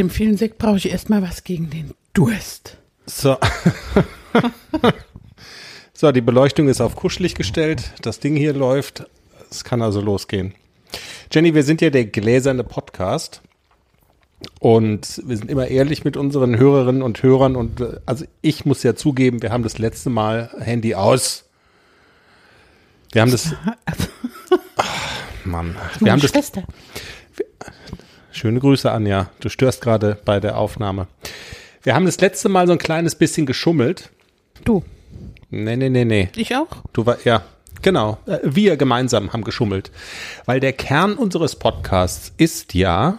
dem vielen Sekt brauche ich erstmal was gegen den Durst. So. so, die Beleuchtung ist auf kuschelig gestellt. Das Ding hier läuft. Es kann also losgehen. Jenny, wir sind ja der gläserne Podcast. Und wir sind immer ehrlich mit unseren Hörerinnen und Hörern. Und äh, also ich muss ja zugeben, wir haben das letzte Mal Handy aus. Wir haben das. Ach, Mann. Wir haben das. Schwester. Schöne Grüße, Anja. Du störst gerade bei der Aufnahme. Wir haben das letzte Mal so ein kleines bisschen geschummelt. Du. Nee, nee, nee, nee. Ich auch? Du war, ja, genau. Äh, Wir gemeinsam haben geschummelt. Weil der Kern unseres Podcasts ist ja,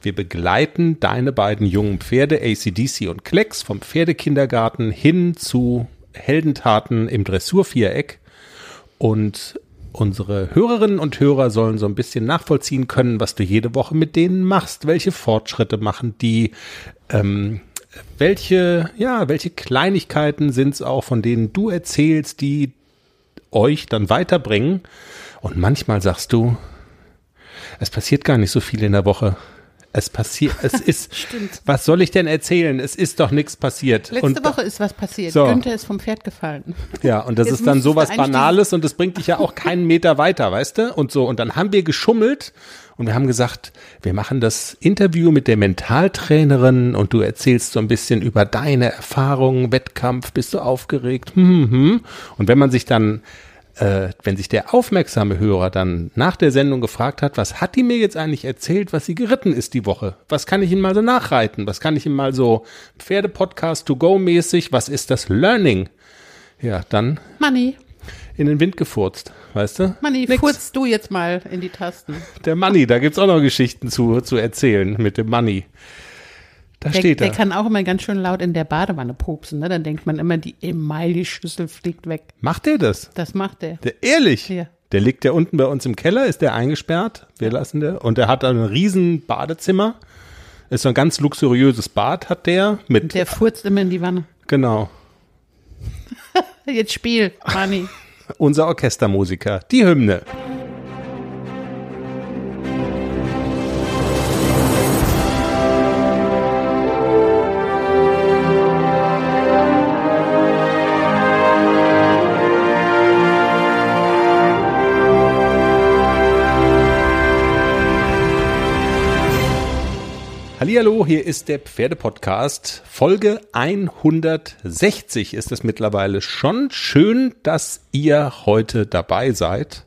wir begleiten deine beiden jungen Pferde, ACDC und Klecks, vom Pferdekindergarten hin zu Heldentaten im Dressurviereck. Und unsere Hörerinnen und Hörer sollen so ein bisschen nachvollziehen können, was du jede Woche mit denen machst, welche Fortschritte machen die, ähm, welche, ja, welche Kleinigkeiten sind es auch, von denen du erzählst, die euch dann weiterbringen. Und manchmal sagst du, es passiert gar nicht so viel in der Woche. Es passiert, es ist, Stimmt. was soll ich denn erzählen? Es ist doch nichts passiert. Letzte Und- Woche ist was passiert. So. Günther ist vom Pferd gefallen. ja, und das Jetzt ist dann sowas. Banales und das bringt dich ja auch keinen Meter weiter, weißt du? Und so. Und dann haben wir geschummelt und wir haben gesagt, wir machen das Interview mit der Mentaltrainerin und du erzählst so ein bisschen über deine Erfahrungen, Wettkampf, bist du aufgeregt? Hm, hm, hm. Und wenn man sich dann äh, wenn sich der aufmerksame Hörer dann nach der Sendung gefragt hat, was hat die mir jetzt eigentlich erzählt, was sie geritten ist die Woche? Was kann ich ihm mal so nachreiten? Was kann ich ihm mal so Pferdepodcast to go mäßig? Was ist das Learning? Ja, dann Manni, in den Wind gefurzt, weißt du? Manni, Nix. furzt du jetzt mal in die Tasten. Der Money, da gibt's auch noch Geschichten zu, zu erzählen mit dem Money. Da Der, steht der er. kann auch immer ganz schön laut in der Badewanne pupsen. Ne? Dann denkt man immer, die Emaille-Schüssel fliegt weg. Macht der das? Das macht der. Der, ehrlich? Ja. Der liegt ja unten bei uns im Keller, ist der eingesperrt. Wir lassen der. Und der hat ein riesen Badezimmer. Ist so ein ganz luxuriöses Bad hat der mit, Der furzt immer in die Wanne. genau, Jetzt spiel, Manni. unser Orchestermusiker. Die Hymne. Hallihallo, hier ist der Pferdepodcast. Folge 160 ist es mittlerweile schon. Schön, dass ihr heute dabei seid.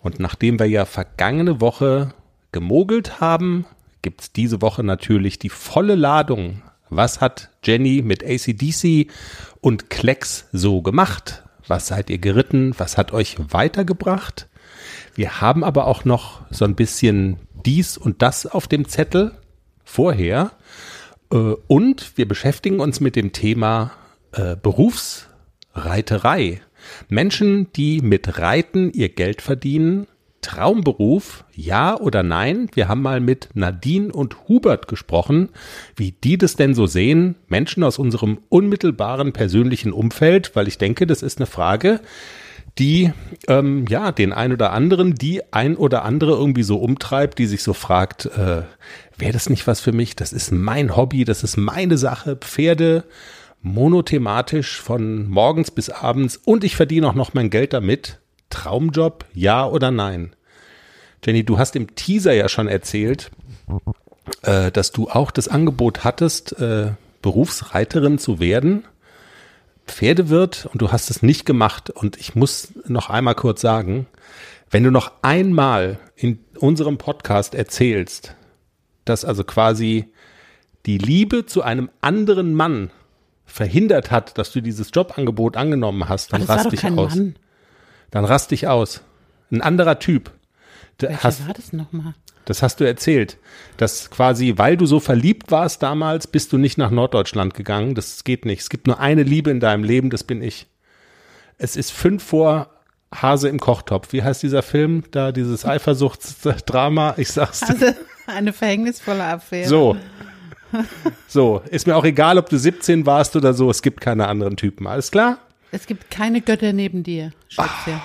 Und nachdem wir ja vergangene Woche gemogelt haben, gibt's diese Woche natürlich die volle Ladung. Was hat Jenny mit ACDC und Klecks so gemacht? Was seid ihr geritten? Was hat euch weitergebracht? Wir haben aber auch noch so ein bisschen dies und das auf dem Zettel vorher. Äh, Und wir beschäftigen uns mit dem Thema äh, Berufsreiterei. Menschen, die mit Reiten ihr Geld verdienen. Traumberuf, ja oder nein? Wir haben mal mit Nadine und Hubert gesprochen, wie die das denn so sehen. Menschen aus unserem unmittelbaren persönlichen Umfeld, weil ich denke, das ist eine Frage, die ähm, ja den ein oder anderen, die ein oder andere irgendwie so umtreibt, die sich so fragt, äh, wäre das nicht was für mich? Das ist mein Hobby, das ist meine Sache. Pferde monothematisch von morgens bis abends und ich verdiene auch noch mein Geld damit. Traumjob, ja oder nein? Jenny, du hast im Teaser ja schon erzählt, äh, dass du auch das Angebot hattest, äh, Berufsreiterin zu werden. Pferdewirt und du hast es nicht gemacht. Und ich muss noch einmal kurz sagen, wenn du noch einmal in unserem Podcast erzählst, dass also quasi die Liebe zu einem anderen Mann verhindert hat, dass du dieses Jobangebot angenommen hast, dann rast dich aus. Mann. Dann rast dich aus. Ein anderer Typ. Welcher hast, war das nochmal? das hast du erzählt. Dass quasi, weil du so verliebt warst damals, bist du nicht nach Norddeutschland gegangen. Das geht nicht. Es gibt nur eine Liebe in deinem Leben, das bin ich. Es ist fünf vor Hase im Kochtopf. Wie heißt dieser Film? Da dieses Eifersuchtsdrama. Ich sag's dir. Also eine verhängnisvolle Affäre. So. So. Ist mir auch egal, ob du 17 warst oder so. Es gibt keine anderen Typen. Alles klar? Es gibt keine Götter neben dir, Schätzchen.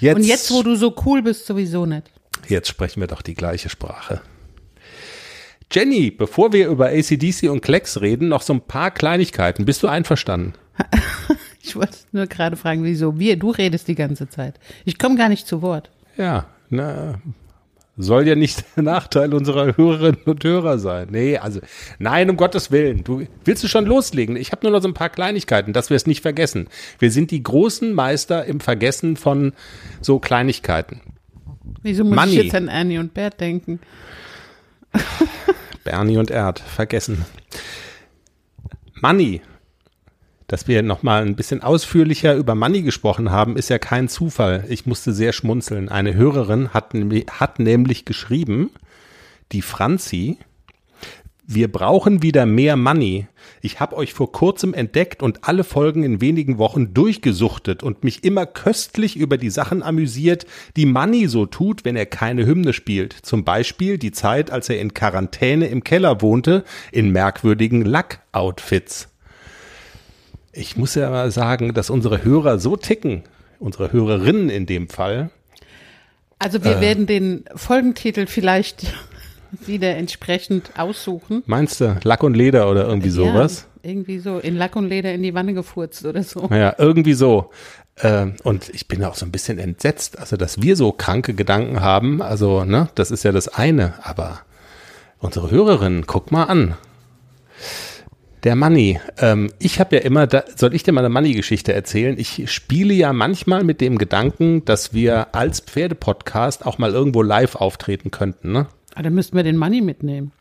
Jetzt, Und jetzt, wo du so cool bist, sowieso nicht. Jetzt sprechen wir doch die gleiche Sprache. Jenny, bevor wir über ACDC und Klecks reden, noch so ein paar Kleinigkeiten. Bist du einverstanden? Ich wollte nur gerade fragen, wieso wir, du redest die ganze Zeit. Ich komme gar nicht zu Wort. Ja, na, soll ja nicht der Nachteil unserer Hörerinnen und Hörer sein. Nee, also, nein, um Gottes Willen. Du willst du schon loslegen? Ich habe nur noch so ein paar Kleinigkeiten, dass wir es nicht vergessen. Wir sind die großen Meister im Vergessen von so Kleinigkeiten. Wieso muss Money. ich jetzt an Ernie und Bert denken? Bernie und Erd, vergessen. Money. Dass wir nochmal ein bisschen ausführlicher über Money gesprochen haben, ist ja kein Zufall. Ich musste sehr schmunzeln. Eine Hörerin hat, nämlich- hat nämlich geschrieben, die Franzi, wir brauchen wieder mehr Money. Ich habe euch vor kurzem entdeckt und alle Folgen in wenigen Wochen durchgesuchtet und mich immer köstlich über die Sachen amüsiert, die Money so tut, wenn er keine Hymne spielt. Zum Beispiel die Zeit, als er in Quarantäne im Keller wohnte, in merkwürdigen Lack-Outfits. Ich muss ja mal sagen, dass unsere Hörer so ticken, unsere Hörerinnen in dem Fall, Also Äh. wir werden den Folgentitel vielleicht wieder entsprechend aussuchen. meinst du, Lack und Leder oder irgendwie sowas? Ja, irgendwie so in Lack und Leder in die Wanne gefurzt oder so. Naja, irgendwie so. Ähm, und ich bin auch so ein bisschen entsetzt, also dass wir so kranke Gedanken haben, also, ne, das ist ja das eine, aber unsere Hörerinnen, guck mal an. Der Money. Ähm, ich habe ja immer, da, soll ich dir mal eine Money-Geschichte erzählen? Ich spiele ja manchmal mit dem Gedanken, dass wir als Pferdepodcast auch mal irgendwo live auftreten könnten, ne? Aber dann müssten wir den Money mitnehmen.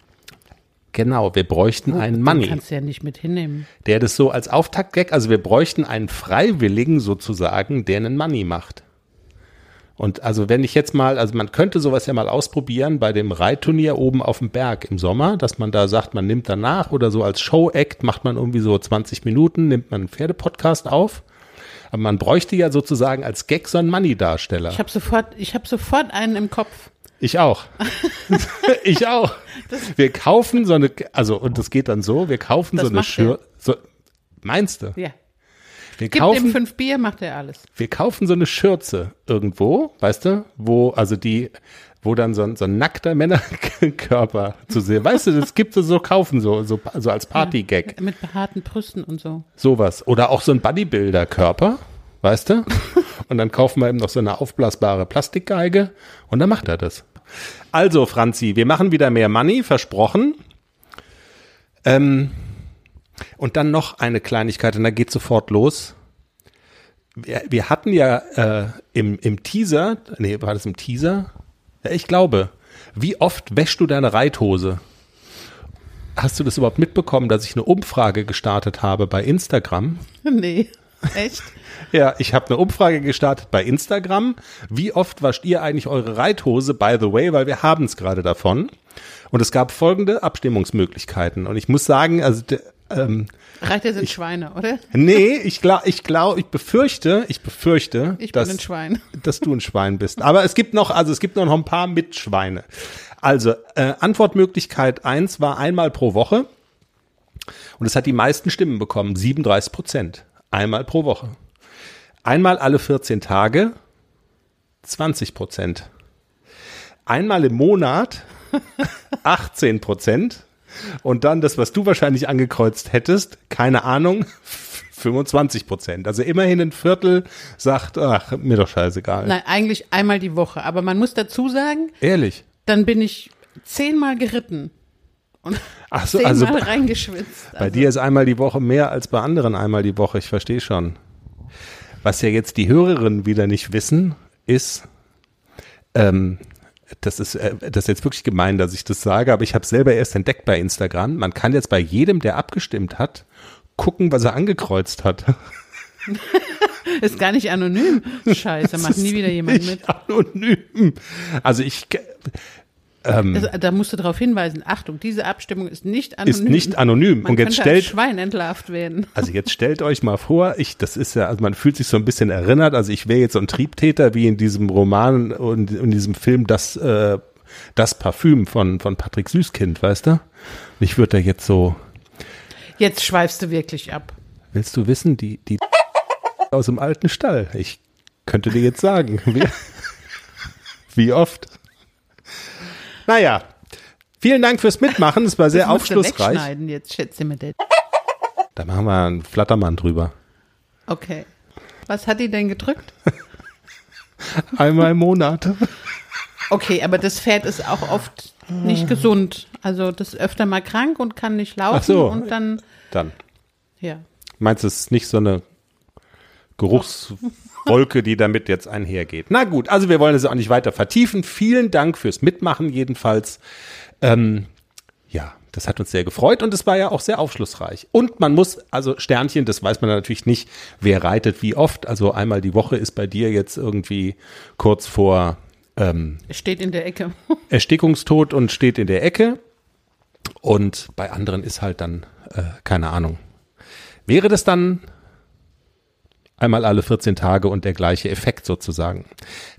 Genau, wir bräuchten einen Den Money. kannst du ja nicht mit hinnehmen. der das so als Auftaktgag, also wir bräuchten einen Freiwilligen sozusagen, der einen Money macht. Und also wenn ich jetzt mal, also man könnte sowas ja mal ausprobieren bei dem Reitturnier oben auf dem Berg im Sommer, dass man da sagt, man nimmt danach oder so als Show-Act macht man irgendwie so 20 Minuten, nimmt man einen Pferdepodcast auf. Aber man bräuchte ja sozusagen als Gag so einen Money-Darsteller. Ich habe sofort, ich habe sofort einen im Kopf. Ich auch. ich auch. Wir kaufen so eine, also und das geht dann so, wir kaufen so eine macht Schür, so, meinst du? Ja. Wir Gib kaufen, dem fünf Bier, macht er alles. wir kaufen so eine Schürze irgendwo, weißt du, wo, also die, wo dann so ein, so ein nackter Männerkörper zu sehen. Weißt du, das gibt es so kaufen, so, so, so als Partygag. Mit behaarten Brüsten und so. Sowas. Oder auch so ein Bodybuilder-Körper, weißt du? Und dann kaufen wir eben noch so eine aufblasbare Plastikgeige und dann macht er das. Also, Franzi, wir machen wieder mehr Money, versprochen. Ähm, und dann noch eine Kleinigkeit und da geht sofort los. Wir, wir hatten ja äh, im, im Teaser, nee, war das im Teaser? Ja, ich glaube. Wie oft wäschst du deine Reithose? Hast du das überhaupt mitbekommen, dass ich eine Umfrage gestartet habe bei Instagram? Nee, echt? Ja, ich habe eine Umfrage gestartet bei Instagram. Wie oft wascht ihr eigentlich eure Reithose? By the way, weil wir haben es gerade davon. Und es gab folgende Abstimmungsmöglichkeiten. Und ich muss sagen, also ähm, Reiter sind Schweine, oder? nee, ich glaube, ich glaube, ich befürchte, ich befürchte, Ich dass, bin ein Schwein. dass du ein Schwein bist. Aber es gibt noch, also es gibt noch ein paar Mitschweine. Also äh, Antwortmöglichkeit eins war einmal pro Woche und es hat die meisten Stimmen bekommen, 37 Prozent. Einmal pro Woche. Einmal alle 14 Tage, 20 Prozent. Einmal im Monat, 18 Prozent. Und dann das, was du wahrscheinlich angekreuzt hättest, keine Ahnung, 25 Prozent. Also immerhin ein Viertel sagt, ach, mir doch scheißegal. Nein, eigentlich einmal die Woche. Aber man muss dazu sagen, Ehrlich. dann bin ich zehnmal geritten und Ach so, zehnmal also reingeschwitzt. bei Also, dir ist einmal die Woche mehr als bei anderen einmal die Woche. Ich verstehe schon. Was ja jetzt die Hörerinnen wieder nicht wissen, ist, ähm, das ist, äh, das ist jetzt wirklich gemein, dass ich das sage, aber ich habe selber erst entdeckt bei Instagram. Man kann jetzt bei jedem, der abgestimmt hat, gucken, was er angekreuzt hat. ist gar nicht anonym. Scheiße, macht nie wieder jemand mit. Anonym. Also ich ähm, Also, da musst du darauf hinweisen. Achtung, diese Abstimmung ist nicht anonym. ist nicht anonym. Man Und jetzt stellt Schwein entlarvt werden. Also jetzt stellt euch mal vor, ich, das ist ja, also man fühlt sich so ein bisschen erinnert, also ich wäre jetzt so ein Triebtäter wie in diesem Roman und in diesem Film das, äh, das Parfüm von, von Patrick Süßkind, weißt du? Und ich würde da jetzt so, Jetzt schweifst du wirklich ab. willst du wissen, die, die aus dem alten Stall, ich könnte dir jetzt sagen, wie, wie oft. Naja, Vielen Dank fürs Mitmachen. Es war sehr Das aufschlussreich. wegschneiden jetzt, schätze das. Da machen wir einen Flattermann drüber. Okay. Was hat die denn gedrückt? Einmal im Monat. Okay, aber das Pferd ist auch oft nicht gesund. Also das ist öfter mal krank und kann nicht laufen Ach so. und dann, Dann. ja. Meinst du, es ist nicht so eine Geruchswolke, die damit jetzt einhergeht? Na gut, also wir wollen es auch nicht weiter vertiefen. Vielen Dank fürs Mitmachen jedenfalls. Ähm, ja, das hat uns sehr gefreut und es war ja auch sehr aufschlussreich. Und man muss, also Sternchen, das weiß man natürlich nicht, wer reitet wie oft. Also einmal die Woche ist bei dir jetzt irgendwie kurz vor ähm, steht in der Ecke. Erstickungstod und steht in der Ecke. Und bei anderen ist halt dann, äh, keine Ahnung. Wäre das dann einmal alle 14 Tage und der gleiche Effekt sozusagen?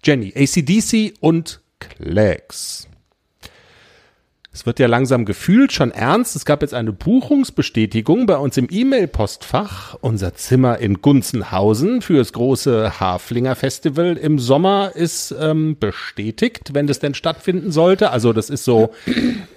Jenny, ACDC und Clags. Es wird ja langsam gefühlt schon ernst. Es gab jetzt eine Buchungsbestätigung bei uns im E-Mail-Postfach. Unser Zimmer in Gunzenhausen für das große Haflinger Festival im Sommer ist ähm, bestätigt, wenn das denn stattfinden sollte. Also das ist so,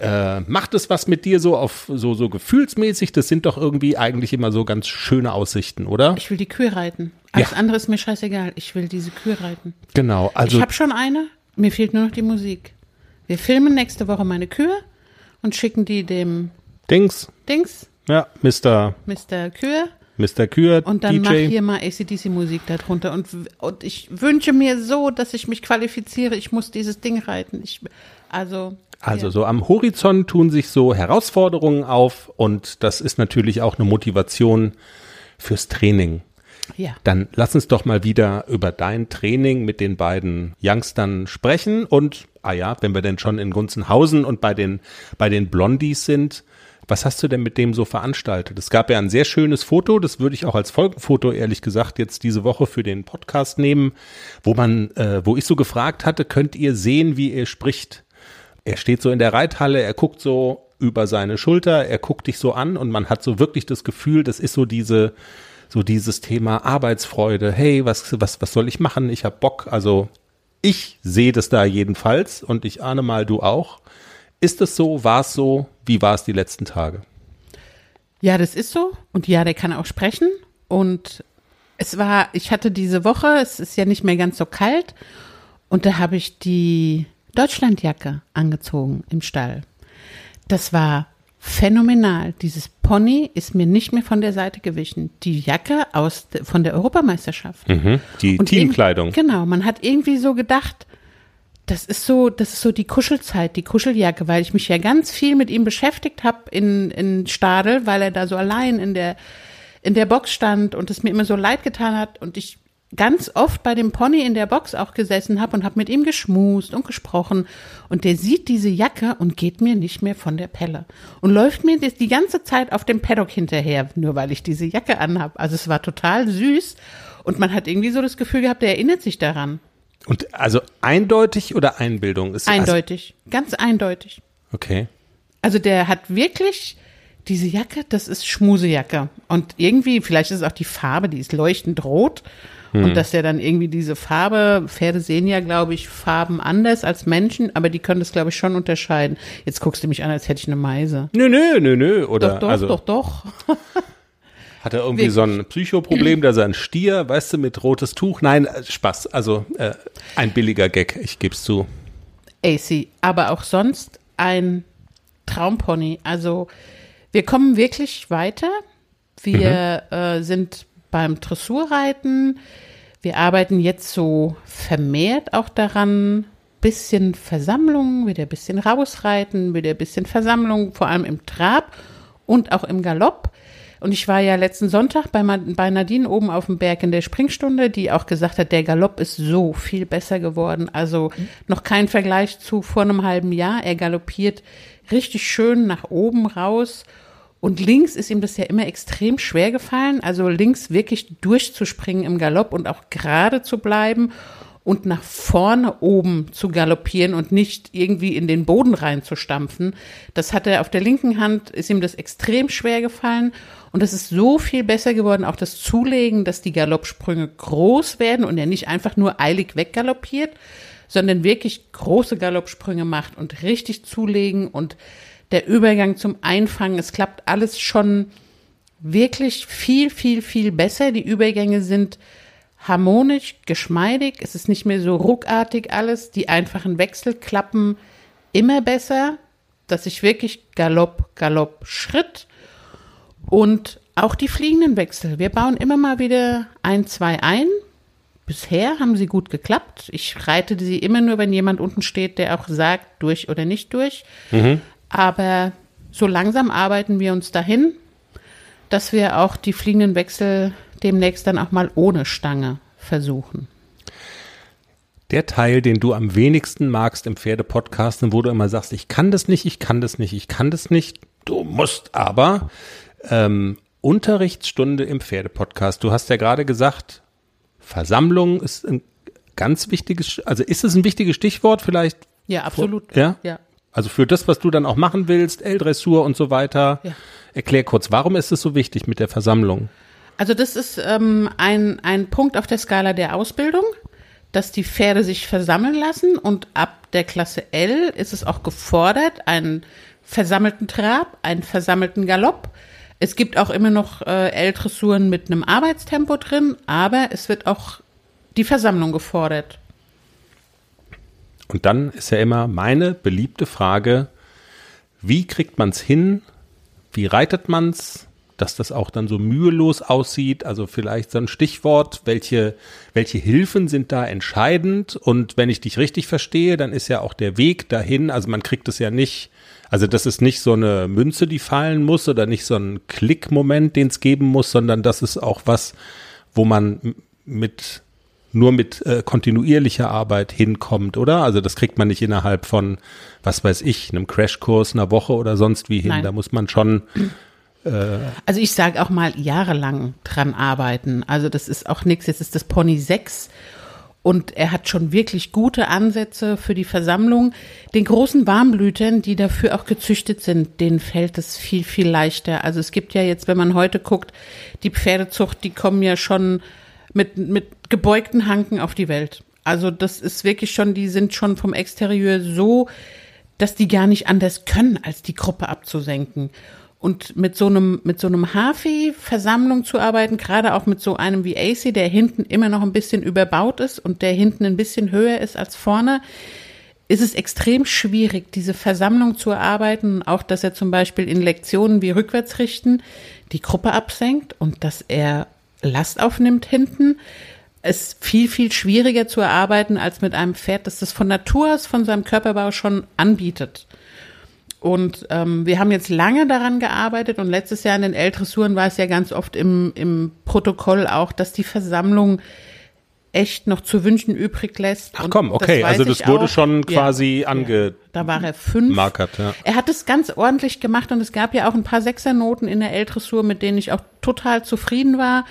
äh, macht es was mit dir so auf so so gefühlsmäßig? Das sind doch irgendwie eigentlich immer so ganz schöne Aussichten, oder? Ich will die Kühe reiten. Alles Ja. andere ist mir scheißegal. Ich will diese Kühe reiten. Genau. Also ich habe schon eine. Mir fehlt nur noch die Musik. Wir filmen nächste Woche meine Kühe und schicken die dem Dings, Dings, ja, Mr. Mr. Kühe. Mr. Kühr, Und dann mach DJ. hier mal ACDC-Musik darunter. Und, und ich wünsche mir so, dass ich mich qualifiziere. Ich muss dieses Ding reiten. Ich, also. Also ja. so am Horizont tun sich so Herausforderungen auf und das ist natürlich auch eine Motivation fürs Training. Ja. Dann lass uns doch mal wieder über dein Training mit den beiden Youngstern sprechen und ah ja, wenn wir denn schon in Gunzenhausen und bei den bei den Blondies sind, was hast du denn mit dem so veranstaltet? Es gab ja ein sehr schönes Foto, das würde ich auch als Folgenfoto ehrlich gesagt jetzt diese Woche für den Podcast nehmen, wo man, äh, wo ich so gefragt hatte, könnt ihr sehen, wie er spricht? Er steht so in der Reithalle, er guckt so über seine Schulter, er guckt dich so an und man hat so wirklich das Gefühl, das ist so diese, so dieses Thema Arbeitsfreude. Hey, was, was, was soll ich machen? Ich hab Bock. Also ich sehe das da jedenfalls und ich ahne mal, du auch. Ist es so? War es so? Wie war es die letzten Tage? Ja, das ist so. Und ja, der kann auch sprechen. Und es war, ich hatte diese Woche, es ist ja nicht mehr ganz so kalt. Und da habe ich die Deutschlandjacke angezogen im Stall. Das war phänomenal. Dieses Pony ist mir nicht mehr von der Seite gewichen. Die Jacke aus, von der Europameisterschaft. Die Und Teamkleidung. Genau, man hat irgendwie so gedacht, das ist so, das ist so die Kuschelzeit, die Kuscheljacke, weil ich mich ja ganz viel mit ihm beschäftigt habe in, in Stadel, weil er da so allein in der, in der Box stand und es mir immer so leid getan hat und ich ganz oft bei dem Pony in der Box auch gesessen habe und habe mit ihm geschmust und gesprochen und der sieht diese Jacke und geht mir nicht mehr von der Pelle und läuft mir die ganze Zeit auf dem Paddock hinterher, nur weil ich diese Jacke anhab. Also es war total süß und man hat irgendwie so das Gefühl gehabt, der erinnert sich daran. Und also eindeutig oder Einbildung? Ist Eindeutig, ganz eindeutig. Also, okay. Also der hat wirklich diese Jacke, das ist Schmusejacke. Und irgendwie, vielleicht ist es auch die Farbe, die ist leuchtend rot. Und dass der dann irgendwie diese Farbe, Pferde sehen ja, glaube ich, Farben anders als Menschen, aber die können das, glaube ich, schon unterscheiden. Jetzt guckst du mich an, als hätte ich eine Meise. Nö, nö, nö, nö. Oder Doch, doch, also doch, doch. hat er irgendwie so ein Psychoproblem, da sein Stier, weißt du, mit rotes Tuch? Nein, äh, Spaß. Also äh, ein billiger Gag, ich geb's zu. AC, aber auch sonst ein Traumpony. Also wir kommen wirklich weiter. Wir äh, sind beim Dressurreiten. Wir arbeiten jetzt so vermehrt auch daran, bisschen Versammlung, wieder ein bisschen rausreiten, wieder ein bisschen Versammlung, vor allem im Trab und auch im Galopp. Und ich war ja letzten Sonntag bei, bei Nadine oben auf dem Berg in der Springstunde, die auch gesagt hat, der Galopp ist so viel besser geworden. Also noch kein Vergleich zu vor einem halben Jahr. Er galoppiert richtig schön nach oben raus. Und links ist ihm das ja immer extrem schwer gefallen. Also links wirklich durchzuspringen im Galopp und auch gerade zu bleiben und nach vorne oben zu galoppieren und nicht irgendwie in den Boden reinzustampfen. Das hat er auf der linken Hand, ist ihm das extrem schwer gefallen. Und es ist so viel besser geworden, auch das Zulegen, dass die Galoppsprünge groß werden und er nicht einfach nur eilig weggaloppiert, sondern wirklich große Galoppsprünge macht und richtig zulegen und der Übergang zum Einfangen, es klappt alles schon wirklich viel, viel, viel besser. Die Übergänge sind harmonisch, geschmeidig, es ist nicht mehr so ruckartig alles, die einfachen Wechsel klappen immer besser, dass ich wirklich Galopp, Galopp, Schritt und auch die fliegenden Wechsel. Wir bauen immer mal wieder ein, zwei ein. Bisher haben sie gut geklappt. Ich reite sie immer nur, wenn jemand unten steht, der auch sagt, durch oder nicht durch. Mhm. Aber so langsam arbeiten wir uns dahin, dass wir auch die fliegenden Wechsel demnächst dann auch mal ohne Stange versuchen. Der Teil, den du am wenigsten magst im Pferdepodcasten, wo du immer sagst, ich kann das nicht, ich kann das nicht, ich kann das nicht, du musst aber. Ähm, Unterrichtsstunde im Pferdepodcast. Du hast ja gerade gesagt, Versammlung ist ein ganz wichtiges, also ist es ein wichtiges Stichwort vielleicht? Ja, absolut. Ja? ja. Also für das, was du dann auch machen willst, L-Dressur und so weiter. Ja. Erklär kurz, warum ist es so wichtig mit der Versammlung? Also das ist ähm, ein, ein Punkt auf der Skala der Ausbildung, dass die Pferde sich versammeln lassen und ab der Klasse L ist es auch gefordert, einen versammelten Trab, einen versammelten Galopp. Es gibt auch immer noch äh, L-Dressuren mit einem Arbeitstempo drin, aber es wird auch die Versammlung gefordert. Und dann ist ja immer meine beliebte Frage, wie kriegt man es hin, wie reitet man es, dass das auch dann so mühelos aussieht. Also vielleicht so ein Stichwort, welche, welche Hilfen sind da entscheidend? Und wenn ich dich richtig verstehe, dann ist ja auch der Weg dahin, also man kriegt es ja nicht, also das ist nicht so eine Münze, die fallen muss oder nicht so ein Klickmoment, den es geben muss, sondern das ist auch was, wo man mit nur mit äh, kontinuierlicher Arbeit hinkommt, oder? Also das kriegt man nicht innerhalb von, was weiß ich, einem Crashkurs, einer Woche oder sonst wie hin. Nein. Da muss man schon äh, also ich sage auch mal jahrelang dran arbeiten. Also das ist auch nichts. Jetzt ist das Pony 6 und er hat schon wirklich gute Ansätze für die Versammlung. Den großen Warmblütern, die dafür auch gezüchtet sind, denen fällt es viel, viel leichter. Also es gibt ja jetzt, wenn man heute guckt, die Pferdezucht, die kommen ja schon mit, mit gebeugten Hanken auf die Welt. Also das ist wirklich schon, die sind schon vom Exterieur so, dass die gar nicht anders können, als die Gruppe abzusenken. Und mit so einem, mit so einem Hafi-Versammlung zu arbeiten, gerade auch mit so einem wie AC, der hinten immer noch ein bisschen überbaut ist und der hinten ein bisschen höher ist als vorne, ist es extrem schwierig, diese Versammlung zu erarbeiten. Auch, dass er zum Beispiel in Lektionen wie rückwärts richten die Gruppe absenkt und dass er Last aufnimmt hinten ist viel, viel schwieriger zu erarbeiten als mit einem Pferd, das das von Natur aus, von seinem Körperbau schon anbietet. Und ähm, wir haben jetzt lange daran gearbeitet und letztes Jahr in den L-Dressuren war es ja ganz oft im, im Protokoll auch, dass die Versammlung echt noch zu wünschen übrig lässt. Ach komm, okay, das also das wurde auch. schon quasi ja, ange. Ja. Da war er fünf. Markert, ja. Er hat es ganz ordentlich gemacht und es gab ja auch ein paar Sechsernoten in der L-Dressur, mit denen ich auch total zufrieden war.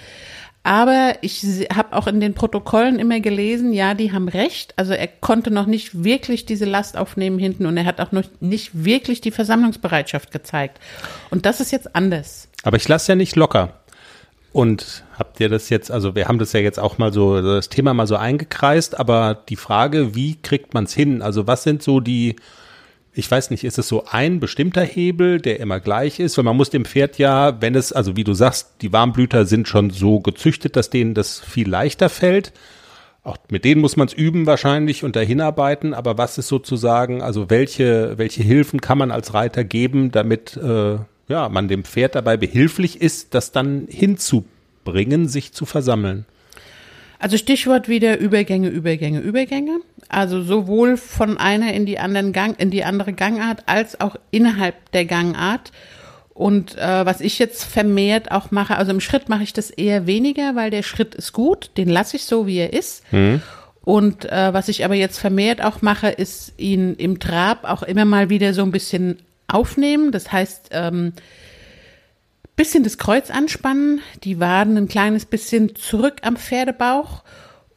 Aber ich habe auch in den Protokollen immer gelesen, ja, die haben recht. Also er konnte noch nicht wirklich diese Last aufnehmen hinten und er hat auch noch nicht wirklich die Versammlungsbereitschaft gezeigt. Und das ist jetzt anders. Aber ich lasse ja nicht locker. Und habt ihr das jetzt, also wir haben das ja jetzt auch mal so, das Thema mal so eingekreist, aber die Frage, wie kriegt man es hin? Also was sind so die ich weiß nicht, ist es so ein bestimmter Hebel, der immer gleich ist? Weil man muss dem Pferd ja, wenn es, also wie du sagst, die Warmblüter sind schon so gezüchtet, dass denen das viel leichter fällt. Auch mit denen muss man es üben wahrscheinlich und dahin arbeiten. Aber was ist sozusagen, also welche, welche Hilfen kann man als Reiter geben, damit äh, ja, man dem Pferd dabei behilflich ist, das dann hinzubringen, sich zu versammeln? Also Stichwort wieder Übergänge, Übergänge, Übergänge. Also sowohl von einer in die anderen Gang, in die andere Gangart als auch innerhalb der Gangart. Und äh, was ich jetzt vermehrt auch mache, also im Schritt mache ich das eher weniger, weil der Schritt ist gut, den lasse ich so, wie er ist. Mhm. Und äh, was ich aber jetzt vermehrt auch mache, ist ihn im Trab auch immer mal wieder so ein bisschen aufnehmen. Das heißt, ähm, bisschen das Kreuz anspannen, die Waden ein kleines bisschen zurück am Pferdebauch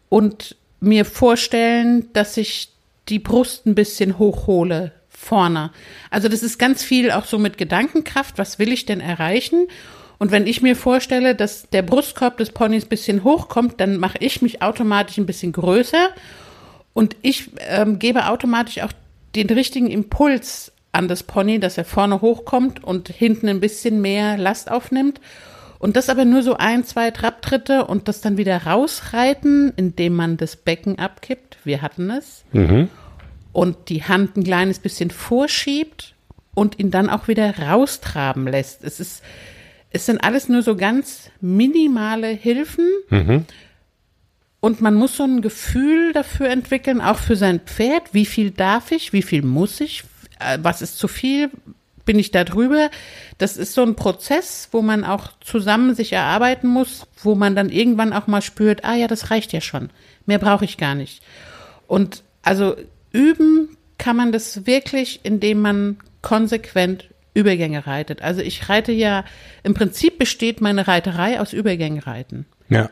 und mir vorstellen, dass ich die Brust ein bisschen hochhole vorne. Also das ist ganz viel auch so mit Gedankenkraft. Was will ich denn erreichen? Und wenn ich mir vorstelle, dass der Brustkorb des Ponys ein bisschen hochkommt, dann mache ich mich automatisch ein bisschen größer Und ich ähm, gebe automatisch auch den richtigen Impuls an das Pony, dass er vorne hochkommt und hinten ein bisschen mehr Last aufnimmt. Und das aber nur so ein, zwei Trabtritte und das dann wieder rausreiten, indem man das Becken abkippt. Wir hatten es. Mhm. Und die Hand ein kleines bisschen vorschiebt und ihn dann auch wieder raustraben lässt. Es ist, es sind alles nur so ganz minimale Hilfen. Mhm. Und man muss so ein Gefühl dafür entwickeln, auch für sein Pferd. Wie viel darf ich? Wie viel muss ich? Äh, Was ist zu viel? Bin ich da drüber? Das ist so ein Prozess, wo man auch zusammen sich erarbeiten muss, wo man dann irgendwann auch mal spürt, ah ja, das reicht ja schon. Mehr brauche ich gar nicht. Und also üben kann man das wirklich, indem man konsequent Übergänge reitet. Also ich reite ja, im Prinzip besteht meine Reiterei aus Übergänge reiten. Ja.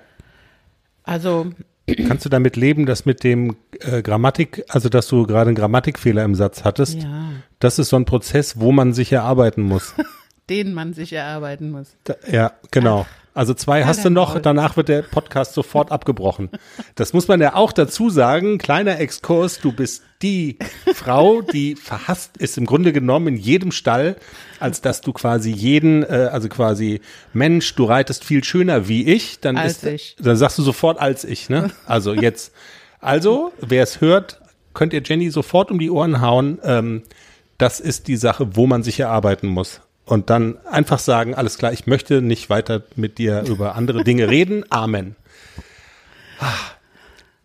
Also Kannst du damit leben, dass mit dem äh, Grammatik, also dass du gerade einen Grammatikfehler im Satz hattest, ja, das ist so ein Prozess, wo man sich erarbeiten muss. den man sich erarbeiten muss. Da, ja, genau. Also zwei hast du noch, danach wird der Podcast sofort abgebrochen. Das muss man ja auch dazu sagen. Kleiner Exkurs, du bist die Frau, die verhasst ist im Grunde genommen in jedem Stall, als dass du quasi jeden, äh, also quasi Mensch, du reitest viel schöner wie ich, dann Als ist, ich. dann sagst du sofort als ich, ne? Also jetzt, also wer es hört, könnt ihr Jenny sofort um die Ohren hauen. Ähm, das ist die Sache, wo man sich erarbeiten muss. Und dann einfach sagen, alles klar, ich möchte nicht weiter mit dir über andere Dinge reden. Amen. Ah.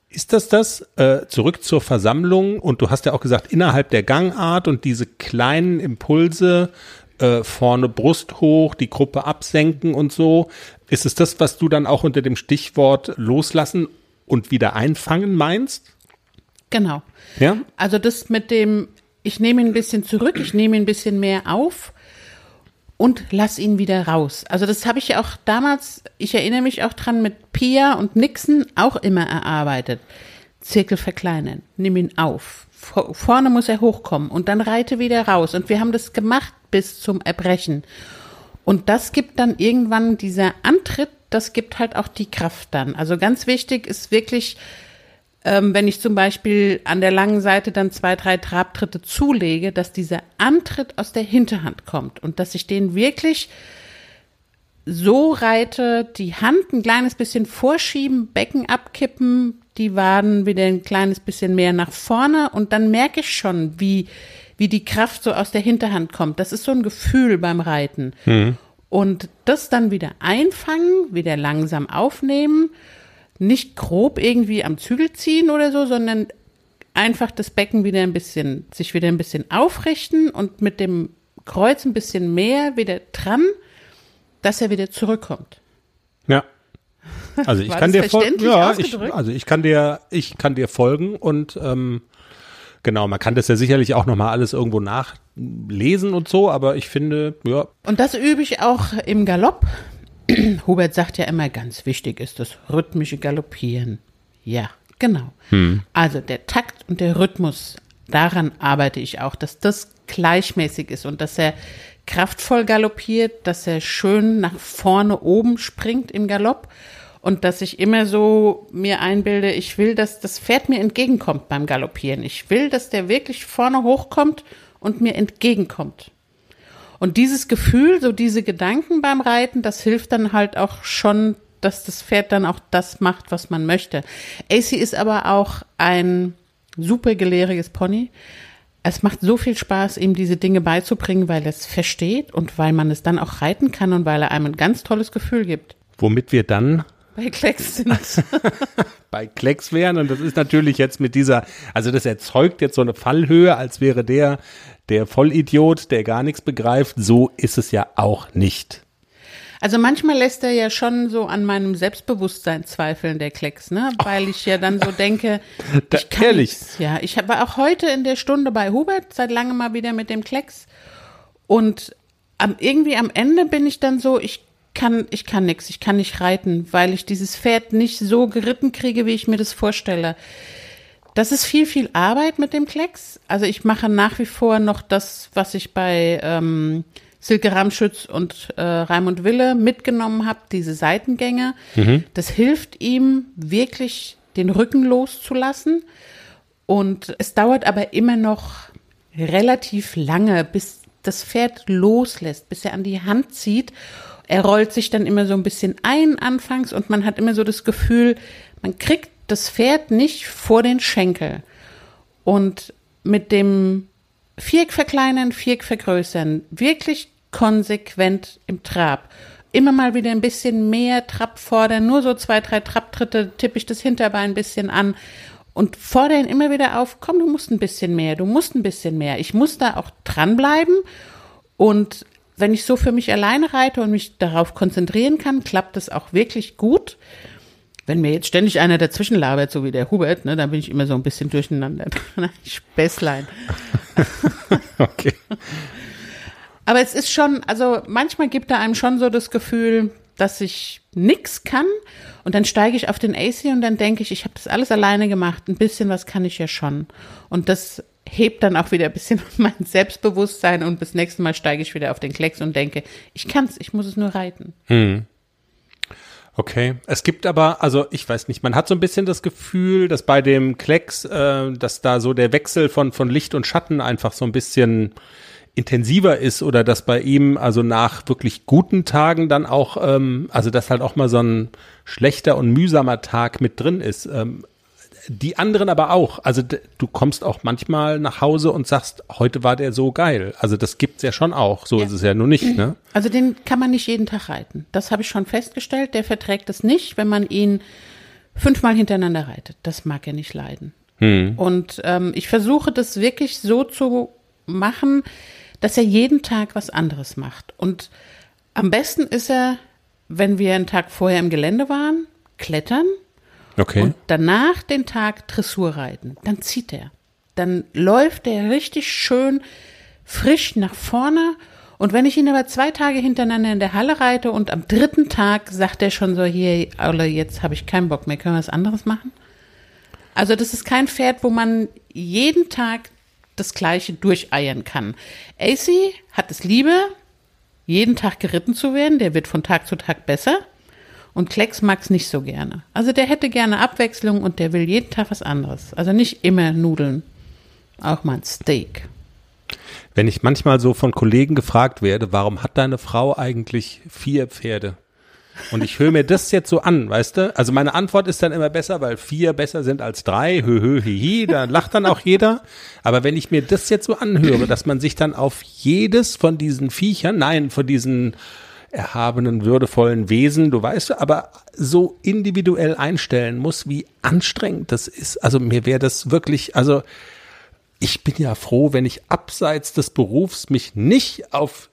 Ist das das? Äh, zurück zur Versammlung. Und du hast ja auch gesagt, innerhalb der Gangart und diese kleinen Impulse, äh, vorne Brust hoch, die Gruppe absenken und so. Ist es das, was du dann auch unter dem Stichwort loslassen und wieder einfangen meinst? Genau. Ja? Also das mit dem, ich nehme ihn ein bisschen zurück, ich nehme ihn ein bisschen mehr auf und lass ihn wieder raus. Also das habe ich ja auch damals, ich erinnere mich auch dran, mit Pia und Nixon auch immer erarbeitet. Zirkel verkleinern, nimm ihn auf. Vor- Vorne muss er hochkommen und dann reite wieder raus. Und wir haben das gemacht bis zum Erbrechen. Und das gibt dann irgendwann dieser Antritt, das gibt halt auch die Kraft dann. Also ganz wichtig ist wirklich, ähm, wenn ich zum Beispiel an der langen Seite dann zwei, drei Trabtritte zulege, dass dieser Antritt aus der Hinterhand kommt und dass ich den wirklich so reite, die Hand ein kleines bisschen vorschieben, Becken abkippen, die Waden wieder ein kleines bisschen mehr nach vorne und dann merke ich schon, wie, wie die Kraft so aus der Hinterhand kommt. Das ist so ein Gefühl beim Reiten. Und das dann wieder einfangen, wieder langsam aufnehmen, nicht grob irgendwie am Zügel ziehen oder so, sondern einfach das Becken wieder ein bisschen, sich wieder ein bisschen aufrichten und mit dem Kreuz ein bisschen mehr wieder dran, dass er wieder zurückkommt. Ja. Also ich kann dir folgen. Ja, ich, also ich kann dir, ich kann dir folgen und ähm, genau, man kann das ja sicherlich auch nochmal alles irgendwo nachlesen und so, aber ich finde, ja, Und das übe ich auch im Galopp. Hubert sagt ja immer, ganz wichtig ist das rhythmische Galoppieren. Ja, genau. Also der Takt und der Rhythmus, daran arbeite ich auch, dass das gleichmäßig ist und dass er kraftvoll galoppiert, dass er schön nach vorne oben springt im Galopp und dass ich immer so mir einbilde, ich will, dass das Pferd mir entgegenkommt beim Galoppieren. Ich will, dass der wirklich vorne hochkommt und mir entgegenkommt. Und dieses Gefühl, so diese Gedanken beim Reiten, das hilft dann halt auch schon, dass das Pferd dann auch das macht, was man möchte. AC ist aber auch ein super gelehriges Pony. Es macht so viel Spaß, ihm diese Dinge beizubringen, weil er es versteht und weil man es dann auch reiten kann und weil er einem ein ganz tolles Gefühl gibt. womit wir dann Bei Klecks sind bei Klecks wären und das ist natürlich jetzt mit dieser, also das erzeugt jetzt so eine Fallhöhe, als wäre der der Vollidiot, der gar nichts begreift. So ist es ja auch nicht. Also manchmal lässt er ja schon so an meinem Selbstbewusstsein zweifeln, der Klecks, ne? Weil ich ja dann so denke, Da- ich kann ehrlich? nichts. Ja, ich war auch heute in der Stunde bei Hubert, seit langem mal wieder mit dem Klecks. Und am, irgendwie am Ende bin ich dann so, ich kann, ich kann nix, ich kann nicht reiten, weil ich dieses Pferd nicht so geritten kriege, wie ich mir das vorstelle. Das ist viel, viel Arbeit mit dem Klecks. Also ich mache nach wie vor noch das, was ich bei ähm, Silke Ramschütz und äh, Raimund Wille mitgenommen habe, diese Seitengänge. Das hilft ihm wirklich, den Rücken loszulassen Und es dauert aber immer noch relativ lange, bis das Pferd loslässt, bis er an die Hand zieht. Er rollt sich dann immer so ein bisschen ein anfangs und man hat immer so das Gefühl, man kriegt das Pferd nicht vor den Schenkel. Und mit dem Viereck verkleinern, Viereck vergrößern, wirklich konsequent im Trab. Immer mal wieder ein bisschen mehr Trab fordern, nur so zwei, drei Trabtritte tippe ich das Hinterbein ein bisschen an und fordere ihn immer wieder auf, komm, du musst ein bisschen mehr, du musst ein bisschen mehr. Ich muss da auch dranbleiben und wenn ich so für mich alleine reite und mich darauf konzentrieren kann, klappt das auch wirklich gut. Wenn mir jetzt ständig einer dazwischen labert, so wie der Hubert, ne, dann bin ich immer so ein bisschen durcheinander. Späßlein. okay. Aber es ist schon, also manchmal gibt er einem schon so das Gefühl, dass ich nix kann und dann steige ich auf den AC und dann denke ich, ich habe das alles alleine gemacht. Ein bisschen was kann ich ja schon. Und das hebt dann auch wieder ein bisschen mein Selbstbewusstsein und bis nächste Mal steige ich wieder auf den Klecks und denke, ich kann's, ich muss es nur reiten. Hm. Okay, es gibt aber, also ich weiß nicht, man hat so ein bisschen das Gefühl, dass bei dem Klecks, äh, dass da so der Wechsel von, von Licht und Schatten einfach so ein bisschen intensiver ist oder dass bei ihm also nach wirklich guten Tagen dann auch, ähm, also dass halt auch mal so ein schlechter und mühsamer Tag mit drin ist. Ähm, die anderen aber auch. Also du kommst auch manchmal nach Hause und sagst, heute war der so geil. Also das gibt's ja schon auch. So ja. ist es ja nur nicht. Ne? Also den kann man nicht jeden Tag reiten. Das habe ich schon festgestellt. Der verträgt es nicht, wenn man ihn fünfmal hintereinander reitet. Das mag er nicht leiden. Hm. Und ähm, ich versuche das wirklich so zu machen, dass er jeden Tag was anderes macht. Und am besten ist er, wenn wir einen Tag vorher im Gelände waren, klettern. Okay. Und danach den Tag Dressur reiten. Dann zieht er. Dann läuft er richtig schön frisch nach vorne. Und wenn ich ihn aber zwei Tage hintereinander in der Halle reite und am dritten Tag sagt er schon so, hier, Aule, jetzt habe ich keinen Bock mehr, können wir was anderes machen? Also das ist kein Pferd, wo man jeden Tag das Gleiche durcheiern kann. AC hat es Liebe, jeden Tag geritten zu werden. Der wird von Tag zu Tag besser. Und Klecks mag es nicht so gerne. Also der hätte gerne Abwechslung und der will jeden Tag was anderes. Also nicht immer Nudeln, auch mal ein Steak. Wenn ich manchmal so von Kollegen gefragt werde, warum hat deine Frau eigentlich vier Pferde? Und ich höre mir das jetzt so an, weißt du? Also meine Antwort ist dann immer besser, weil vier besser sind als drei. Hö, hö, hi, hi, da lacht dann auch jeder. Aber wenn ich mir das jetzt so anhöre, dass man sich dann auf jedes von diesen Viechern, nein, von diesen erhabenen, würdevollen Wesen, du weißt, aber so individuell einstellen muss, wie anstrengend das ist. Also mir wäre das wirklich, also ich bin ja froh, wenn ich abseits des Berufs mich nicht auf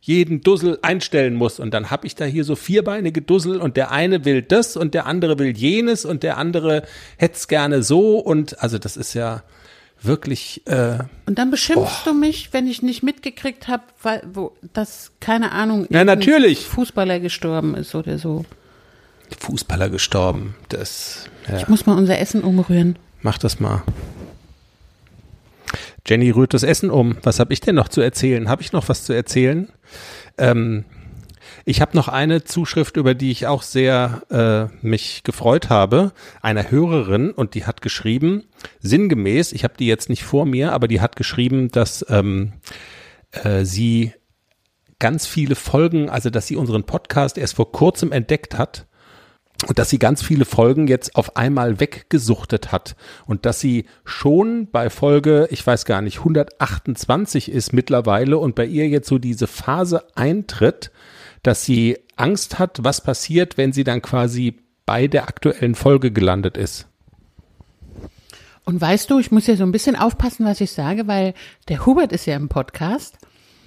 jeden Dussel einstellen muss. Und dann habe ich da hier so vierbeinige Dussel und der eine will das und der andere will jenes und der andere hätte es gerne so. Und also das ist ja wirklich. Äh, und dann beschimpfst oh. du mich, wenn ich nicht mitgekriegt habe, weil wo das keine Ahnung. Ja, natürlich. Fußballer gestorben ist oder so. Fußballer gestorben. Das. Ja. Ich muss mal unser Essen umrühren. Mach das mal. Jenny rührt das Essen um. Was habe ich denn noch zu erzählen? Habe ich noch was zu erzählen? Ähm, ich habe noch eine Zuschrift, über die ich auch sehr äh, mich gefreut habe, einer Hörerin und die hat geschrieben, sinngemäß, ich habe die jetzt nicht vor mir, aber die hat geschrieben, dass ähm, äh, sie ganz viele Folgen, also dass sie unseren Podcast erst vor kurzem entdeckt hat und dass sie ganz viele Folgen jetzt auf einmal weggesuchtet hat und dass sie schon bei Folge, ich weiß gar nicht, 128 ist mittlerweile und bei ihr jetzt so diese Phase eintritt, dass sie Angst hat, was passiert, wenn sie dann quasi bei der aktuellen Folge gelandet ist. Und weißt du, ich muss ja so ein bisschen aufpassen, was ich sage, weil der Hubert ist ja im Podcast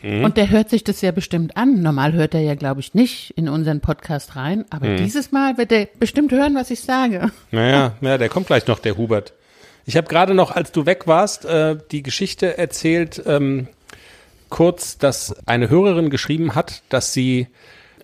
Mhm. Und der hört sich das ja bestimmt an. Normal hört er ja, glaube ich, nicht in unseren Podcast rein. Aber mhm. dieses Mal wird er bestimmt hören, was ich sage. Naja, ja, der kommt gleich noch, der Hubert. Ich habe gerade noch, als du weg warst, äh, die Geschichte erzählt, ähm, kurz, dass eine Hörerin geschrieben hat, dass sie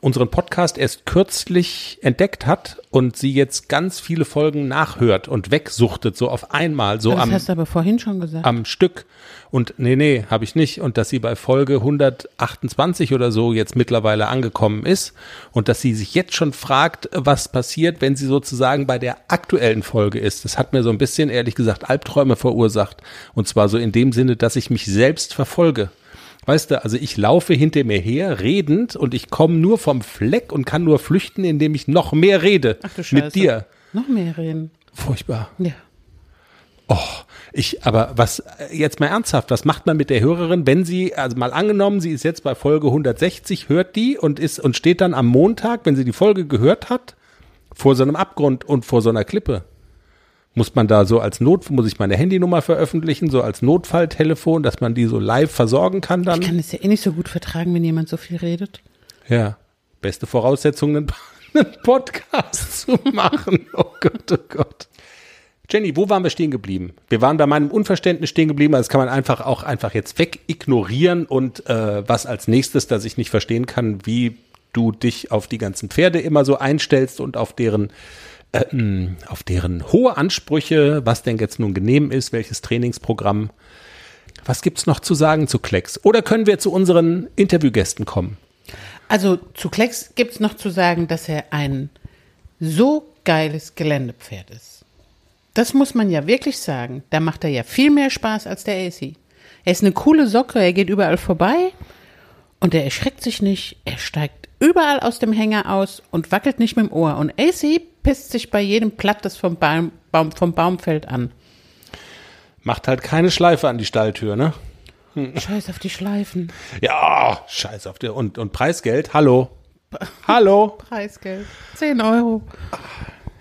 unseren Podcast erst kürzlich entdeckt hat und sie jetzt ganz viele Folgen nachhört und wegsuchtet, so auf einmal, so das am, hast du aber vorhin schon gesagt. am Stück. Und nee, nee, habe ich nicht. Und dass sie bei Folge 128 oder so jetzt mittlerweile angekommen ist und dass sie sich jetzt schon fragt, was passiert, wenn sie sozusagen bei der aktuellen Folge ist. Das hat mir so ein bisschen, ehrlich gesagt, Albträume verursacht. Und zwar so in dem Sinne, dass ich mich selbst verfolge. Weißt du, also ich laufe hinter mir her, redend, und ich komme nur vom Fleck und kann nur flüchten, indem ich noch mehr rede Ach du Scheiße. mit dir. Noch mehr reden. Furchtbar. Ja. Oh, ich, aber was, äh, jetzt mal ernsthaft, was macht man mit der Hörerin, wenn sie, also mal angenommen, sie ist jetzt bei Folge 160, hört die und ist, und steht dann am Montag, wenn sie die Folge gehört hat, vor so einem Abgrund und vor so einer Klippe? Muss man da so als Not, muss ich meine Handynummer veröffentlichen, so als Notfalltelefon, dass man die so live versorgen kann dann? Ich kann es ja eh nicht so gut vertragen, wenn jemand so viel redet. Ja. Beste Voraussetzung, einen einen Podcast zu machen. Oh Gott, oh Gott. Jenny, wo waren wir stehen geblieben? Wir waren bei meinem Unverständnis stehen geblieben, also das kann man einfach auch einfach jetzt weg ignorieren und äh, was als nächstes, dass ich nicht verstehen kann, wie du dich auf die ganzen Pferde immer so einstellst und auf deren äh, auf deren hohe Ansprüche, was denn jetzt nun genehm ist, welches Trainingsprogramm. Was gibt's noch zu sagen zu Klecks? Oder können wir zu unseren Interviewgästen kommen? Also zu Klecks gibt es noch zu sagen, dass er ein so geiles Geländepferd ist. Das muss man ja wirklich sagen. Da macht er ja viel mehr Spaß als der AC. Er ist eine coole Socke, er geht überall vorbei und er erschreckt sich nicht. Er steigt überall aus dem Hänger aus und wackelt nicht mit dem Ohr. Und AC pisst sich bei jedem Blatt, das vom Baum, Baum, vom Baum fällt, an. Macht halt keine Schleife an die Stalltür, ne? Scheiß auf die Schleifen. Ja, scheiß auf dir. Und, und Preisgeld, hallo. Hallo. Preisgeld. 10 Euro.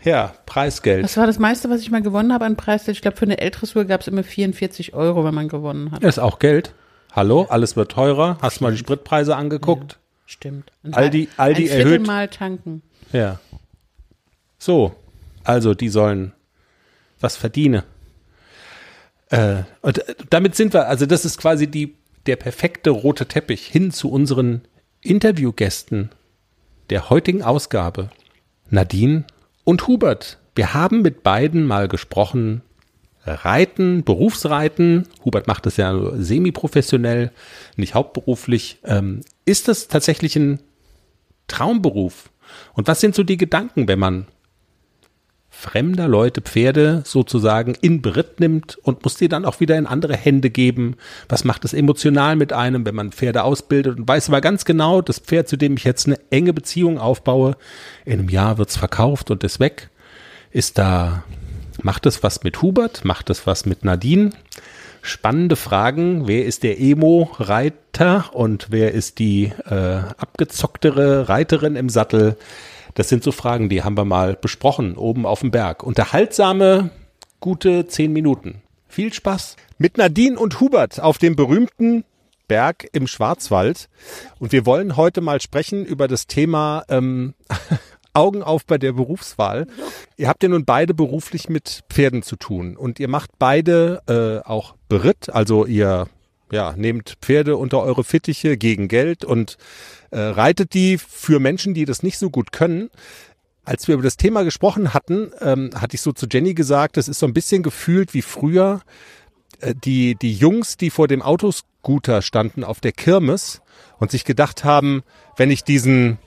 Ja, Preisgeld. Das war das meiste, was ich mal gewonnen habe an Preisgeld. Ich glaube, für eine Älteresur gab es immer 44 Euro, wenn man gewonnen hat. Das ist auch Geld. Hallo, alles wird teurer. Hast du mal die Spritpreise angeguckt? Stimmt. Und Aldi- Aldi ein erhöht- Viertelmal tanken. Ja. So, also die sollen was verdienen. Äh, und äh, damit sind wir, also das ist quasi die, der perfekte rote Teppich hin zu unseren Interviewgästen der heutigen Ausgabe. Nadine und Hubert. Wir haben mit beiden mal gesprochen. Reiten, Berufsreiten. Hubert macht das ja semi-professionell, nicht hauptberuflich. Ähm, ist das tatsächlich ein Traumberuf? Und was sind so die Gedanken, wenn man fremder Leute Pferde sozusagen in Beritt nimmt und muss die dann auch wieder in andere Hände geben? Was macht es emotional mit einem, wenn man Pferde ausbildet und weiß aber ganz genau, das Pferd, zu dem ich jetzt eine enge Beziehung aufbaue, in einem Jahr wird's verkauft und ist weg? Ist da, macht es was mit Hubert? Macht es was mit Nadine? Spannende Fragen. Wer ist der Emo-Reiter und wer ist die äh, abgezocktere Reiterin im Sattel? Das sind so Fragen, die haben wir mal besprochen, oben auf dem Berg. Unterhaltsame, gute zehn Minuten. Viel Spaß mit Nadine und Hubert auf dem berühmten Berg im Schwarzwald. Und wir wollen heute mal sprechen über das Thema ähm, Augen auf bei der Berufswahl. Ihr habt ja nun beide beruflich mit Pferden zu tun und ihr macht beide äh, auch Beritt, also ihr ja, nehmt Pferde unter eure Fittiche gegen Geld und äh, reitet die für Menschen, die das nicht so gut können. Als wir über das Thema gesprochen hatten, ähm, hatte ich so zu Jenny gesagt, das ist so ein bisschen gefühlt wie früher äh, die, die Jungs, die vor dem Autoscooter standen auf der Kirmes und sich gedacht haben, wenn ich diesen,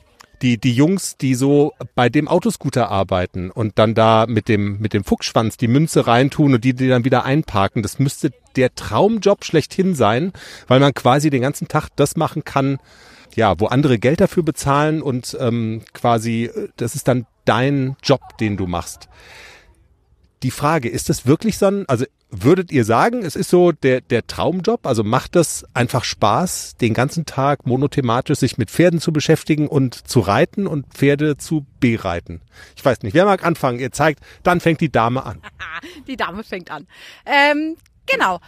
die, die Jungs, die so bei dem Autoscooter arbeiten und dann da mit dem, mit dem Fuchsschwanz die Münze reintun und die, die dann wieder einparken, das müsste der Traumjob schlechthin sein, weil man quasi den ganzen Tag das machen kann, ja, wo andere Geld dafür bezahlen und ähm, quasi, äh, das ist dann dein Job, den du machst. Die Frage, ist das wirklich so ein, also würdet ihr sagen, es ist so der, der Traumjob? Also macht das einfach Spaß, den ganzen Tag monothematisch sich mit Pferden zu beschäftigen und zu reiten und Pferde zu bereiten? Ich weiß nicht, wer mag anfangen? Ihr zeigt, dann fängt die Dame an. Die Dame fängt an. Ähm, genau.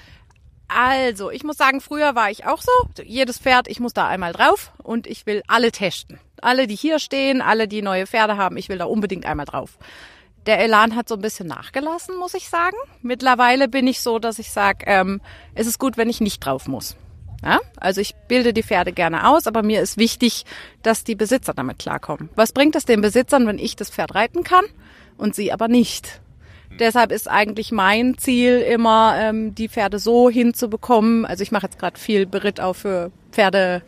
Also, ich muss sagen, früher war ich auch so. Jedes Pferd, ich muss da einmal drauf und ich will alle testen. Alle, die hier stehen, alle, die neue Pferde haben, ich will da unbedingt einmal drauf. Der Elan hat so ein bisschen nachgelassen, muss ich sagen. Mittlerweile bin ich so, dass ich sage, ähm, es ist gut, wenn ich nicht drauf muss. Ja? Also ich bilde die Pferde gerne aus, aber mir ist wichtig, dass die Besitzer damit klarkommen. Was bringt es den Besitzern, wenn ich das Pferd reiten kann und sie aber nicht? Deshalb ist eigentlich mein Ziel immer, ähm, die Pferde so hinzubekommen. Also ich mache jetzt gerade viel Beritt auch für Pferde,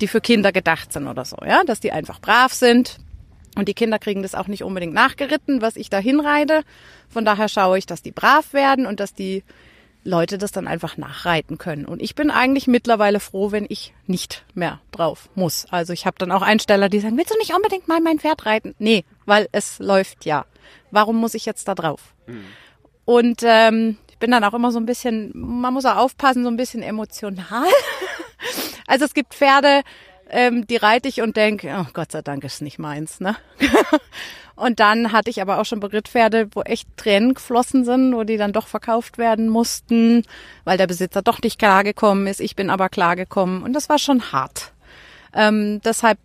die für Kinder gedacht sind oder so, ja, dass die einfach brav sind. Und die Kinder kriegen das auch nicht unbedingt nachgeritten, was ich da hinreite. Von daher schaue ich, dass die brav werden und dass die Leute das dann einfach nachreiten können. Und ich bin eigentlich mittlerweile froh, wenn ich nicht mehr drauf muss. Also ich habe dann auch Einsteller, die sagen, willst du nicht unbedingt mal mein Pferd reiten? Nee, weil es läuft ja. Warum muss ich jetzt da drauf? Mhm. Und ähm, ich bin dann auch immer so ein bisschen, man muss auch aufpassen, so ein bisschen emotional. also es gibt Pferde, ähm, die reite ich und denke, oh Gott sei Dank ist nicht meins. Ne? und dann hatte ich aber auch schon Berittpferde, wo echt Tränen geflossen sind, wo die dann doch verkauft werden mussten, weil der Besitzer doch nicht klargekommen ist. Ich bin aber klargekommen und das war schon hart. Ähm, deshalb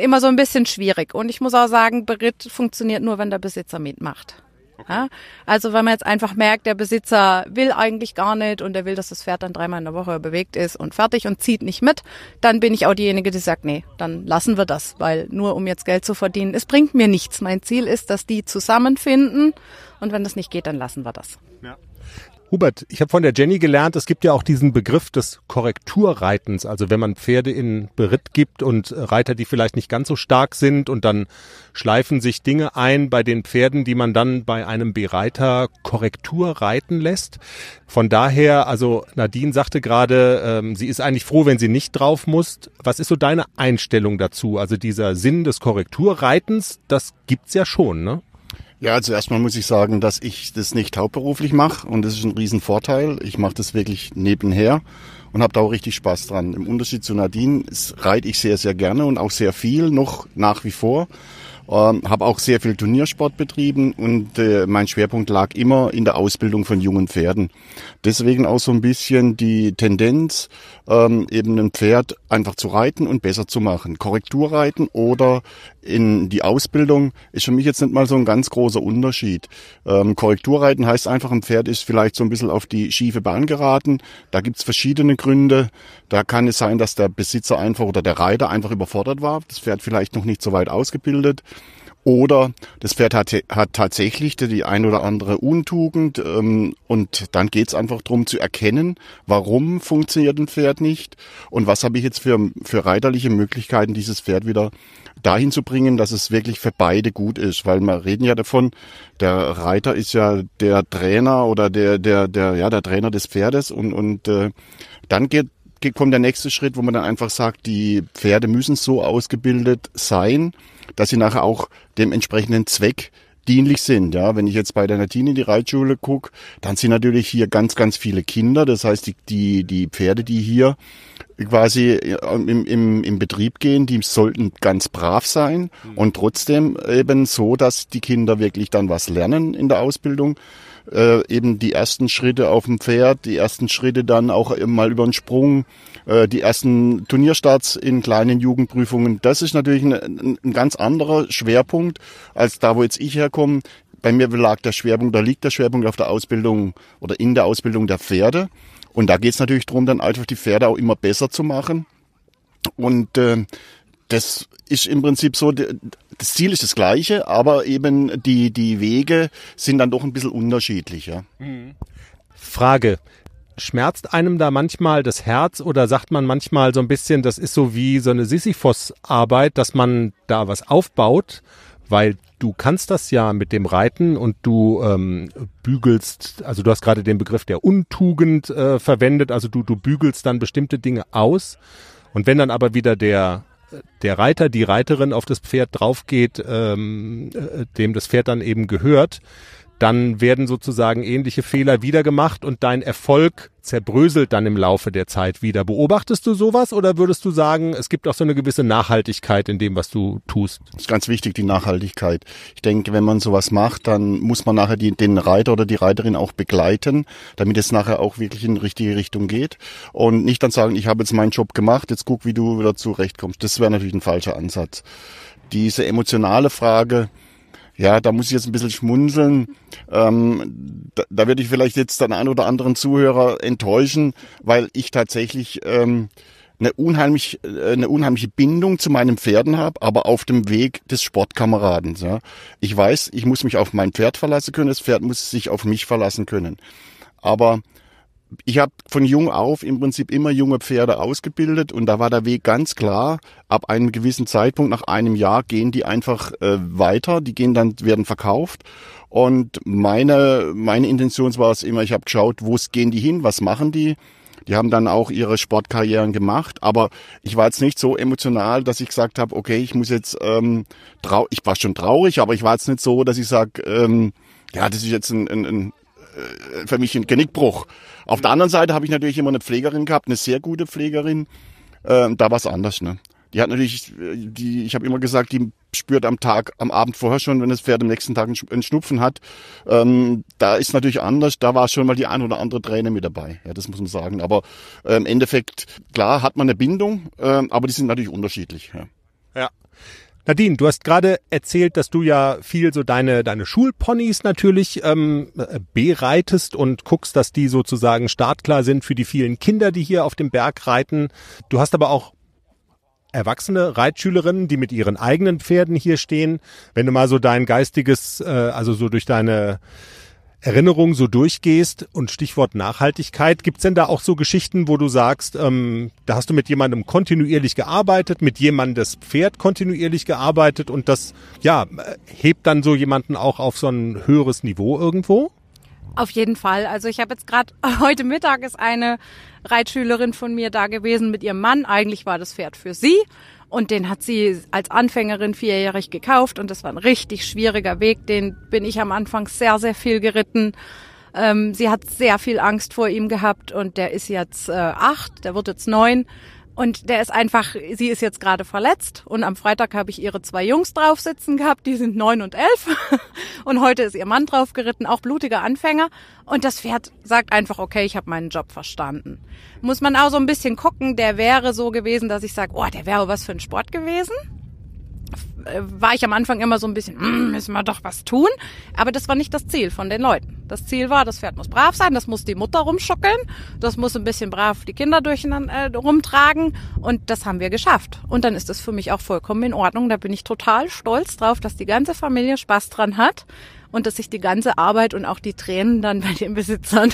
immer so ein bisschen schwierig. Und ich muss auch sagen, Beritt funktioniert nur, wenn der Besitzer mitmacht. Okay. Ja? Also wenn man jetzt einfach merkt, der Besitzer will eigentlich gar nicht und er will, dass das Pferd dann dreimal in der Woche bewegt ist und fertig und zieht nicht mit, dann bin ich auch diejenige, die sagt, nee, dann lassen wir das, weil nur um jetzt Geld zu verdienen, es bringt mir nichts. Mein Ziel ist, dass die zusammenfinden und wenn das nicht geht, dann lassen wir das. Ja. Hubert, ich habe von der Jenny gelernt, es gibt ja auch diesen Begriff des Korrekturreitens. Also wenn man Pferde in Beritt gibt und Reiter, die vielleicht nicht ganz so stark sind und dann schleifen sich Dinge ein bei den Pferden, die man dann bei einem Bereiter Korrektur reiten lässt. Von daher, also Nadine sagte gerade, ähm, sie ist eigentlich froh, wenn sie nicht drauf muss. Was ist so deine Einstellung dazu? Also dieser Sinn des Korrekturreitens, das gibt's ja schon, ne? Ja, also erstmal muss ich sagen, dass ich das nicht hauptberuflich mache und das ist ein Riesenvorteil. Ich mache das wirklich nebenher und habe da auch richtig Spaß dran. Im Unterschied zu Nadine reite ich sehr, sehr gerne und auch sehr viel noch nach wie vor. Ähm, habe auch sehr viel Turniersport betrieben und äh, mein Schwerpunkt lag immer in der Ausbildung von jungen Pferden. Deswegen auch so ein bisschen die Tendenz, ähm, eben ein Pferd einfach zu reiten und besser zu machen. Korrekturreiten oder in die Ausbildung ist für mich jetzt nicht mal so ein ganz großer Unterschied. Ähm, Korrekturreiten heißt einfach, ein Pferd ist vielleicht so ein bisschen auf die schiefe Bahn geraten. Da gibt's verschiedene Gründe. Da kann es sein, dass der Besitzer einfach oder der Reiter einfach überfordert war. Das Pferd vielleicht noch nicht so weit ausgebildet. Oder das Pferd hat, hat tatsächlich die ein oder andere Untugend ähm, und dann geht's einfach drum zu erkennen, warum funktioniert ein Pferd nicht und was habe ich jetzt für, für reiterliche Möglichkeiten, dieses Pferd wieder dahin zu bringen, dass es wirklich für beide gut ist. Weil wir reden ja davon, der Reiter ist ja der Trainer oder der, der, der, ja, der Trainer des Pferdes und, und äh, dann geht kommt der nächste Schritt, wo man dann einfach sagt, die Pferde müssen so ausgebildet sein, dass sie nachher auch dem entsprechenden Zweck dienlich sind. Ja, wenn ich jetzt bei der Natine in die Reitschule gucke, dann sind natürlich hier ganz, ganz viele Kinder. Das heißt, die, die, die Pferde, die hier quasi im, im, im Betrieb gehen, die sollten ganz brav sein mhm. und trotzdem eben so, dass die Kinder wirklich dann was lernen in der Ausbildung äh, eben die ersten Schritte auf dem Pferd, die ersten Schritte dann auch mal über den Sprung, äh, die ersten Turnierstarts in kleinen Jugendprüfungen. Das ist natürlich ein, ein ganz anderer Schwerpunkt als da, wo jetzt ich herkomme. Bei mir lag der Schwerpunkt, da liegt der Schwerpunkt auf der Ausbildung oder in der Ausbildung der Pferde. Und da geht es natürlich darum, dann einfach die Pferde auch immer besser zu machen. Und äh, das ist im Prinzip so, das Ziel ist das gleiche, aber eben die, die Wege sind dann doch ein bisschen unterschiedlicher. Frage. Schmerzt einem da manchmal das Herz oder sagt man manchmal so ein bisschen, das ist so wie so eine Sisyphos-Arbeit, dass man da was aufbaut, weil du kannst das ja mit dem Reiten und du ähm, bügelst, also du hast gerade den Begriff der Untugend äh, verwendet, also du, du bügelst dann bestimmte Dinge aus. Und wenn dann aber wieder der der Reiter, die Reiterin auf das Pferd draufgeht, ähm, äh, dem das Pferd dann eben gehört, dann werden sozusagen ähnliche Fehler wieder gemacht und dein Erfolg zerbröselt dann im Laufe der Zeit wieder. Beobachtest du sowas oder würdest du sagen, es gibt auch so eine gewisse Nachhaltigkeit in dem, was du tust? Das ist ganz wichtig, die Nachhaltigkeit. Ich denke, wenn man sowas macht, dann muss man nachher die, den Reiter oder die Reiterin auch begleiten, damit es nachher auch wirklich in die richtige Richtung geht. Und nicht dann sagen, ich habe jetzt meinen Job gemacht, jetzt guck, wie du wieder zurechtkommst. Das wäre natürlich ein falscher Ansatz. Diese emotionale Frage, Ja, da muss ich jetzt ein bisschen schmunzeln. Ähm, da, da werde ich vielleicht jetzt den einen oder anderen Zuhörer enttäuschen, weil ich tatsächlich ähm, eine, unheimlich, äh, eine unheimliche Bindung zu meinen Pferden habe, aber auf dem Weg des Sportkameraden. Ja. Ich weiß, ich muss mich auf mein Pferd verlassen können, das Pferd muss sich auf mich verlassen können. Aber ich habe von jung auf im Prinzip immer junge Pferde ausgebildet und da war der Weg ganz klar. Ab einem gewissen Zeitpunkt, nach einem Jahr, gehen die einfach äh, weiter, die gehen dann, werden verkauft. Und meine, meine Intention war es immer, ich habe geschaut, wo gehen die hin, was machen die? Die haben dann auch ihre Sportkarrieren gemacht, aber ich war jetzt nicht so emotional, dass ich gesagt habe, okay, ich muss jetzt ähm, trau ich war schon traurig, aber ich war jetzt nicht so, dass ich sage, ähm, ja, das ist jetzt ein, ein, ein für mich ein Genickbruch. Auf der anderen Seite habe ich natürlich immer eine Pflegerin gehabt, eine sehr gute Pflegerin. Äh, da war es anders, ne? Die hat natürlich, die, ich habe immer gesagt, die spürt am Tag, am Abend vorher schon, wenn das Pferd am nächsten Tag einen Schnupfen hat. Ähm, da ist natürlich anders, da war schon mal die ein oder andere Träne mit dabei. Ja, das muss man sagen. Aber äh, im Endeffekt, klar, hat man eine Bindung, äh, aber die sind natürlich unterschiedlich. Ja. ja. Nadine, du hast gerade erzählt, dass du ja viel so deine, deine Schulponys natürlich ähm, bereitest und guckst, dass die sozusagen startklar sind für die vielen Kinder, die hier auf dem Berg reiten. Du hast aber auch erwachsene Reitschülerinnen, die mit ihren eigenen Pferden hier stehen. Wenn du mal so dein geistiges, äh, also so durch deine Erinnerung so durchgehst und Stichwort Nachhaltigkeit, gibt's denn da auch so Geschichten, wo du sagst, ähm, da hast du mit jemandem kontinuierlich gearbeitet, mit jemandem das Pferd kontinuierlich gearbeitet und das, ja, hebt dann so jemanden auch auf so ein höheres Niveau irgendwo? Auf jeden Fall. Also ich habe jetzt gerade heute Mittag ist eine Reitschülerin von mir da gewesen mit ihrem Mann. Eigentlich war das Pferd für sie und den hat sie als Anfängerin vierjährig gekauft und das war ein richtig schwieriger Weg. Den bin ich am Anfang sehr, sehr viel geritten. Ähm, sie hat sehr viel Angst vor ihm gehabt und der ist jetzt äh, acht, der wird jetzt neun und der ist einfach, sie ist jetzt gerade verletzt. Und am Freitag habe ich ihre zwei Jungs drauf sitzen gehabt, die sind neun und elf. Und heute ist ihr Mann drauf geritten, auch blutiger Anfänger. Und das Pferd sagt einfach, okay, ich habe meinen Job verstanden. Muss man auch so ein bisschen gucken, der wäre so gewesen, dass ich sage, oh, der wäre was für ein Sport gewesen war ich am Anfang immer so ein bisschen, hm, müssen wir doch was tun. Aber das war nicht das Ziel von den Leuten. Das Ziel war, das Pferd muss brav sein, das muss die Mutter rumschuckeln, das muss ein bisschen brav die Kinder durcheinander äh, rumtragen und das haben wir geschafft. Und dann ist das für mich auch vollkommen in Ordnung. Da bin ich total stolz drauf, dass die ganze Familie Spaß dran hat und dass sich die ganze Arbeit und auch die Tränen dann bei den Besitzern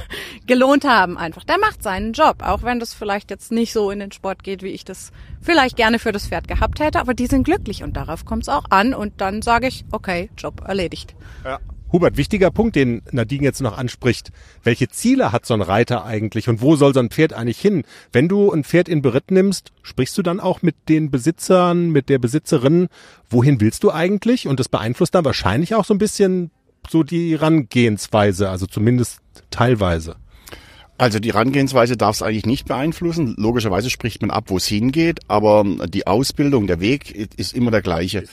gelohnt haben. Einfach, der macht seinen Job, auch wenn das vielleicht jetzt nicht so in den Sport geht, wie ich das vielleicht gerne für das Pferd gehabt hätte, aber die sind glücklich und darauf kommt es auch an und dann sage ich, okay, Job erledigt. Ja. Hubert, wichtiger Punkt, den Nadine jetzt noch anspricht. Welche Ziele hat so ein Reiter eigentlich und wo soll so ein Pferd eigentlich hin? Wenn du ein Pferd in Beritt nimmst, sprichst du dann auch mit den Besitzern, mit der Besitzerin, wohin willst du eigentlich? Und das beeinflusst dann wahrscheinlich auch so ein bisschen so die Herangehensweise, also zumindest teilweise? Also die Herangehensweise darf es eigentlich nicht beeinflussen. Logischerweise spricht man ab, wo es hingeht, aber die Ausbildung, der Weg ist immer der gleiche.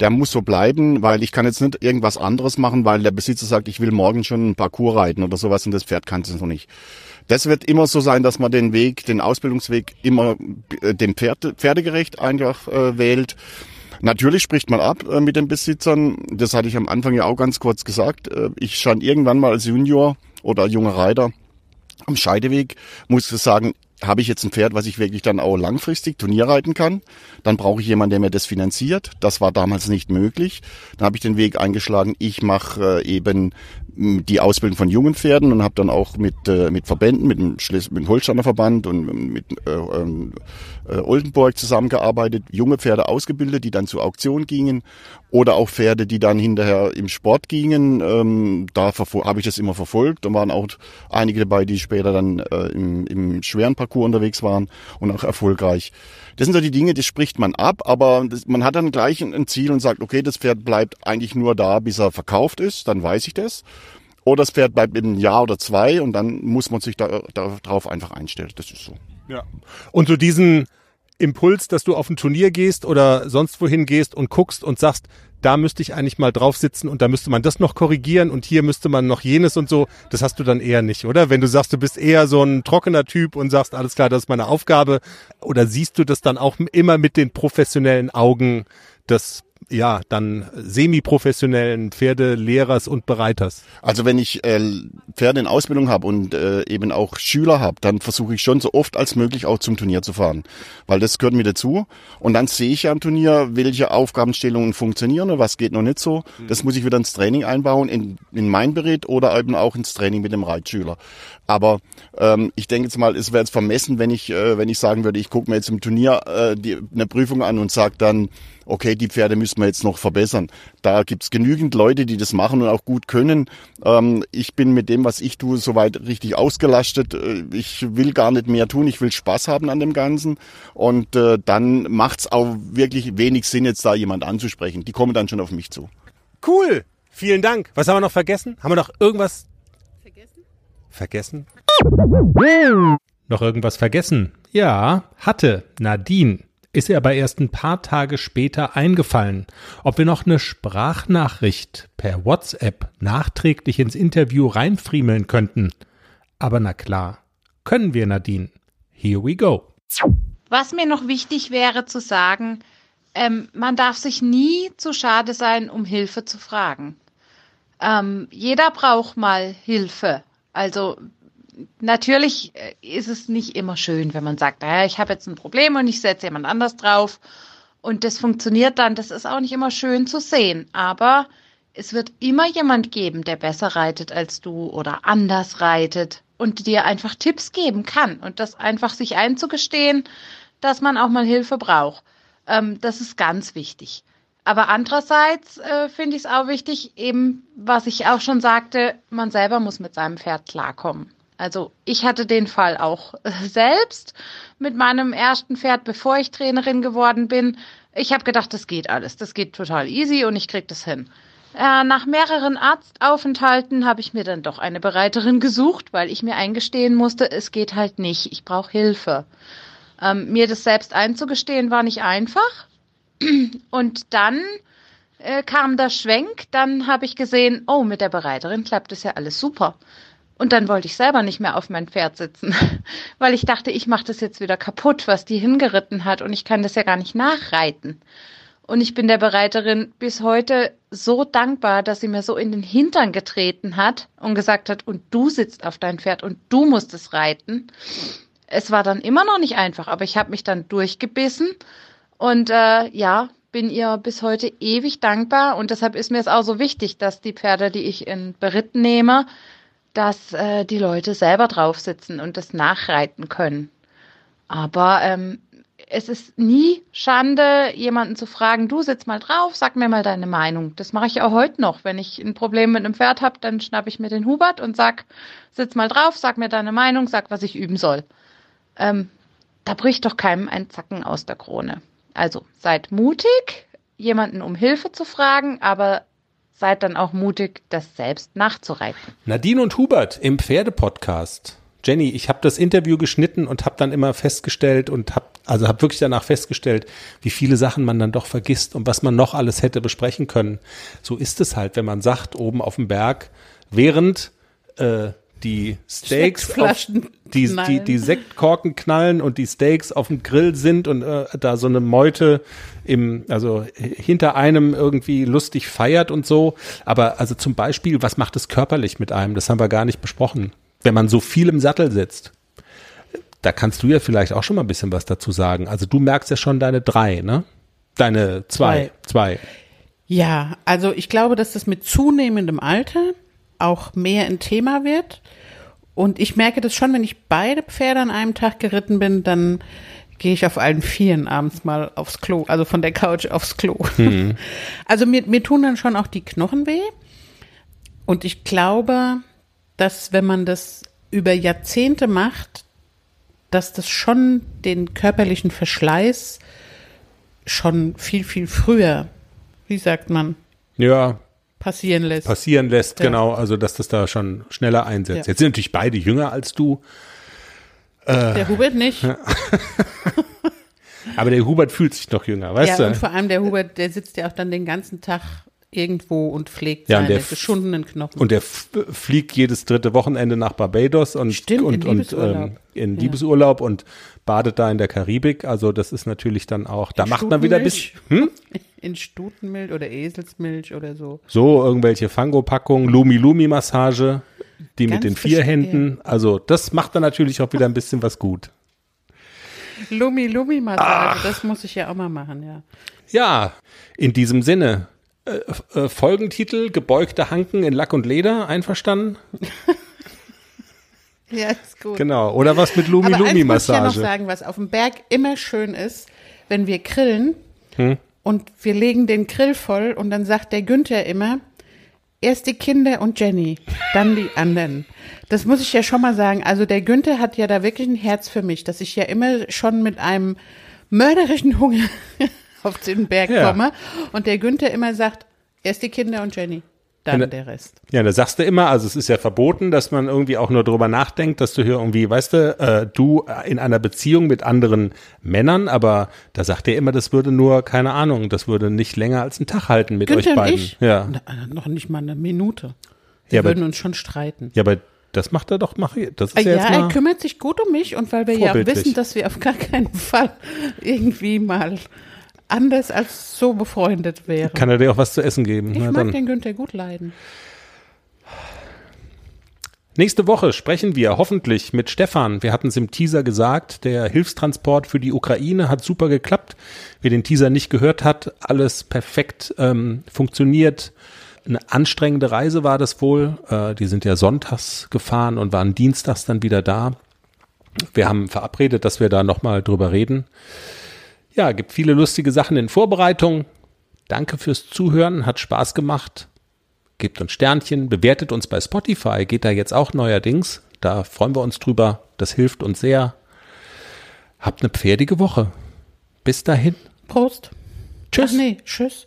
Der muss so bleiben, weil ich kann jetzt nicht irgendwas anderes machen, weil der Besitzer sagt, ich will morgen schon einen Parcours reiten oder sowas und das Pferd kann es noch nicht. Das wird immer so sein, dass man den Weg, den Ausbildungsweg immer äh, dem Pferd, pferdegerecht einfach äh, wählt. Natürlich spricht man ab äh, mit den Besitzern. Das hatte ich am Anfang ja auch ganz kurz gesagt. Äh, ich stand irgendwann mal als Junior oder junger Reiter am Scheideweg, muss ich sagen, habe ich jetzt ein Pferd, was ich wirklich dann auch langfristig Turnier reiten kann, dann brauche ich jemanden, der mir das finanziert. Das war damals nicht möglich. Dann habe ich den Weg eingeschlagen, ich mache äh, eben die Ausbildung von jungen Pferden und habe dann auch mit, äh, mit Verbänden, mit dem, mit dem Holsteiner Verband und mit äh, äh, Oldenburg zusammengearbeitet, junge Pferde ausgebildet, die dann zur Auktion gingen oder auch Pferde, die dann hinterher im Sport gingen. Ähm, da habe ich das immer verfolgt. Da waren auch einige dabei, die später dann äh, im, im schweren Parcours unterwegs waren und auch erfolgreich. Das sind so die Dinge, die spricht man ab, aber das, man hat dann gleich ein, Ziel und sagt, okay, das Pferd bleibt eigentlich nur da, bis er verkauft ist, dann weiß ich das. Oder das Pferd bleibt eben Jahr oder zwei und dann muss man sich da, darauf einfach einstellen. Das ist so. Ja. Und so diesen Impuls, dass du auf ein Turnier gehst oder sonst wohin gehst und guckst und sagst, da müsste ich eigentlich mal drauf sitzen und da müsste man das noch korrigieren und hier müsste man noch jenes und so. Das hast du dann eher nicht, oder? Wenn du sagst, du bist eher so ein trockener Typ und sagst, alles klar, das ist meine Aufgabe. Oder siehst du das dann auch immer mit den professionellen Augen des ja, dann semi-professionellen Pferdelehrers und Bereiters? Also wenn ich äh, Pferde in Ausbildung habe und äh, eben auch Schüler habe, dann versuche ich schon so oft als möglich auch zum Turnier zu fahren, weil das gehört mir dazu. Und dann sehe ich ja am Turnier, welche Aufgabenstellungen funktionieren und was geht noch nicht so. Das muss ich wieder ins Training einbauen, in, in mein Berät oder eben auch ins Training mit dem Reitschüler. Aber ähm, ich denke jetzt mal, es wäre jetzt vermessen, wenn ich, äh, wenn ich sagen würde, ich gucke mir jetzt im Turnier äh, die, eine Prüfung an und sage dann, okay, die Pferde müssen wir jetzt noch verbessern. Da gibt's genügend Leute, die das machen und auch gut können. Ähm, ich bin mit dem, was ich tue, soweit richtig ausgelastet. Äh, Ich will gar nicht mehr tun, ich will Spaß haben an dem Ganzen. Und äh, dann macht's auch wirklich wenig Sinn, jetzt da jemand anzusprechen. Die kommen dann schon auf mich zu. Cool. Vielen Dank. Was haben wir noch vergessen? Haben wir noch irgendwas vergessen? Noch irgendwas vergessen? Ja, hatte Nadine. Ist ihr aber erst ein paar Tage später eingefallen, ob wir noch eine Sprachnachricht per WhatsApp nachträglich ins Interview reinfriemeln könnten. Aber na klar, können wir, Nadine. Here we go. Was mir noch wichtig wäre zu sagen, ähm, man darf sich nie zu schade sein, um Hilfe zu fragen. Ähm, jeder braucht mal Hilfe. Also natürlich äh, ist es nicht immer schön, wenn man sagt, naja, ich habe jetzt ein Problem und ich setze jemand anders drauf und das funktioniert dann. Das ist auch nicht immer schön zu sehen. Aber es wird immer jemand geben, der besser reitet als du oder anders reitet und dir einfach Tipps geben kann und das einfach sich einzugestehen, dass man auch mal Hilfe braucht. Ähm, das ist ganz wichtig. Aber andererseits äh, finde ich es auch wichtig, eben, was ich auch schon sagte, man selber muss mit seinem Pferd klarkommen. Also ich hatte den Fall auch äh, selbst mit meinem ersten Pferd, bevor ich Trainerin geworden bin. Ich habe gedacht, das geht alles, das geht total easy und ich krieg das hin. Äh, nach mehreren Arztaufenthalten habe ich mir dann doch eine Bereiterin gesucht, weil ich mir eingestehen musste, es geht halt nicht, ich brauche Hilfe. Ähm, mir das selbst einzugestehen war nicht einfach. Und dann äh, kam der Schwenk, dann habe ich gesehen, oh, mit der Bereiterin klappt es ja alles super. Und dann wollte ich selber nicht mehr auf mein Pferd sitzen, weil ich dachte, ich mache das jetzt wieder kaputt, was die hingeritten hat und ich kann das ja gar nicht nachreiten. Und ich bin der Bereiterin bis heute so dankbar, dass sie mir so in den Hintern getreten hat und gesagt hat, und du sitzt auf dein Pferd und du musst es reiten. Es war dann immer noch nicht einfach, aber ich habe mich dann durchgebissen und äh, ja, bin ihr bis heute ewig dankbar und deshalb ist mir es auch so wichtig, dass die Pferde, die ich in Beritt nehme, dass äh, die Leute selber drauf sitzen und das nachreiten können. Aber ähm, es ist nie Schande, jemanden zu fragen, du sitz mal drauf, sag mir mal deine Meinung. Das mache ich auch heute noch. Wenn ich ein Problem mit einem Pferd habe, dann schnapp ich mir den Hubert und sag, sitz mal drauf, sag mir deine Meinung, sag, was ich üben soll. Ähm, da bricht doch keinem ein Zacken aus der Krone. Also seid mutig, jemanden um Hilfe zu fragen, aber seid dann auch mutig, das selbst nachzureiten. Nadine und Hubert im Pferdepodcast. Jenny, ich habe das Interview geschnitten und habe dann immer festgestellt und habe also habe wirklich danach festgestellt, wie viele Sachen man dann doch vergisst und was man noch alles hätte besprechen können. So ist es halt, wenn man sagt, oben auf dem Berg, während äh, die Steaks, auf, die, die, die Sektkorken knallen und die Steaks auf dem Grill sind und äh, da so eine Meute im, also hinter einem irgendwie lustig feiert und so. Aber also zum Beispiel, was macht es körperlich mit einem? Das haben wir gar nicht besprochen. Wenn man so viel im Sattel sitzt. Da kannst du ja vielleicht auch schon mal ein bisschen was dazu sagen. Also du merkst ja schon deine drei, ne? Deine zwei, zwei. Ja, also ich glaube, dass das mit zunehmendem Alter auch mehr ein Thema wird. Und ich merke das schon, wenn ich beide Pferde an einem Tag geritten bin, dann gehe ich auf allen Vieren abends mal aufs Klo, also von der Couch aufs Klo. Mhm. Also mir, mir tun dann schon auch die Knochen weh. Und ich glaube, dass wenn man das über Jahrzehnte macht, dass das schon den körperlichen Verschleiß schon viel, viel früher, wie sagt man? Ja. Passieren lässt. Passieren lässt, ja. genau. Also, dass das da schon schneller einsetzt. Ja. Jetzt sind natürlich beide jünger als du. Äh, der Hubert nicht. Aber der Hubert fühlt sich noch jünger, weißt ja, du? Ja, und vor allem der Hubert, der sitzt ja auch dann den ganzen Tag irgendwo und pflegt ja, seine geschundenen Knochen. Und der fliegt jedes dritte Wochenende nach Barbados und, Stimmt, und, in und ähm, in ja. Liebesurlaub und badet da in der Karibik. Also das ist natürlich dann auch, da macht man wieder ein bisschen. Hm? In Stutenmilch oder Eselsmilch oder so. So, irgendwelche Fango-Packungen, Lumi-Lumi-Massage, die Ganz mit den vier Händen. Also, das macht dann natürlich auch wieder ein bisschen was gut. Lumi-Lumi-Massage, das muss ich ja auch mal machen, ja. Ja, in diesem Sinne. Äh, äh, Folgentitel, gebeugte Hanken in Lack und Leder, einverstanden? Ja, ist gut. Genau. Oder was mit Aber eins muss ich ja noch Lumi-Lumi-Massage? sagen, was auf dem Berg immer schön ist, wenn wir grillen Hm? Und wir legen den Grill voll und dann sagt der Günther immer, erst die Kinder und Jenny, dann die anderen. Das muss ich ja schon mal sagen. Also der Günther hat ja da wirklich ein Herz für mich, dass ich ja immer schon mit einem mörderischen Hunger auf den Berg Ja. komme und der Günther immer sagt, erst die Kinder und Jenny, dann der Rest. Ja, da sagst du immer, also es ist ja verboten, dass man irgendwie auch nur drüber nachdenkt, dass du hier irgendwie, weißt du, äh, du in einer Beziehung mit anderen Männern, aber da sagt er immer, das würde nur, keine Ahnung, das würde nicht länger als einen Tag halten mit Günther euch und beiden. ich? Ja. Na, noch nicht mal eine Minute. Wir Ja, aber- würden uns schon streiten. ja, aber das macht er doch, mach ich, das ist Ja, ja, jetzt er kümmert sich gut um mich und weil wir ja auch wissen, dass wir auf gar keinen Fall irgendwie mal anders als so befreundet wären. kann er dir auch was zu essen geben. ich Na, mag dann. den Günther gut leiden. Nächste Woche sprechen wir hoffentlich mit Stefan. Wir hatten es im Teaser gesagt, der Hilfstransport für die Ukraine hat super geklappt. Wer den Teaser nicht gehört hat, alles perfekt ähm, funktioniert. Eine anstrengende Reise war das wohl. Äh, die sind ja sonntags gefahren und waren dienstags dann wieder da. Wir haben verabredet, dass wir da nochmal drüber reden. Ja, gibt viele lustige Sachen in Vorbereitung. Danke fürs Zuhören, hat Spaß gemacht. Gebt uns Sternchen, bewertet uns bei Spotify, geht da jetzt auch neuerdings. Da freuen wir uns drüber. Das hilft uns sehr. Habt eine pferdige Woche. Bis dahin. Prost. Tschüss. Ach nee, tschüss.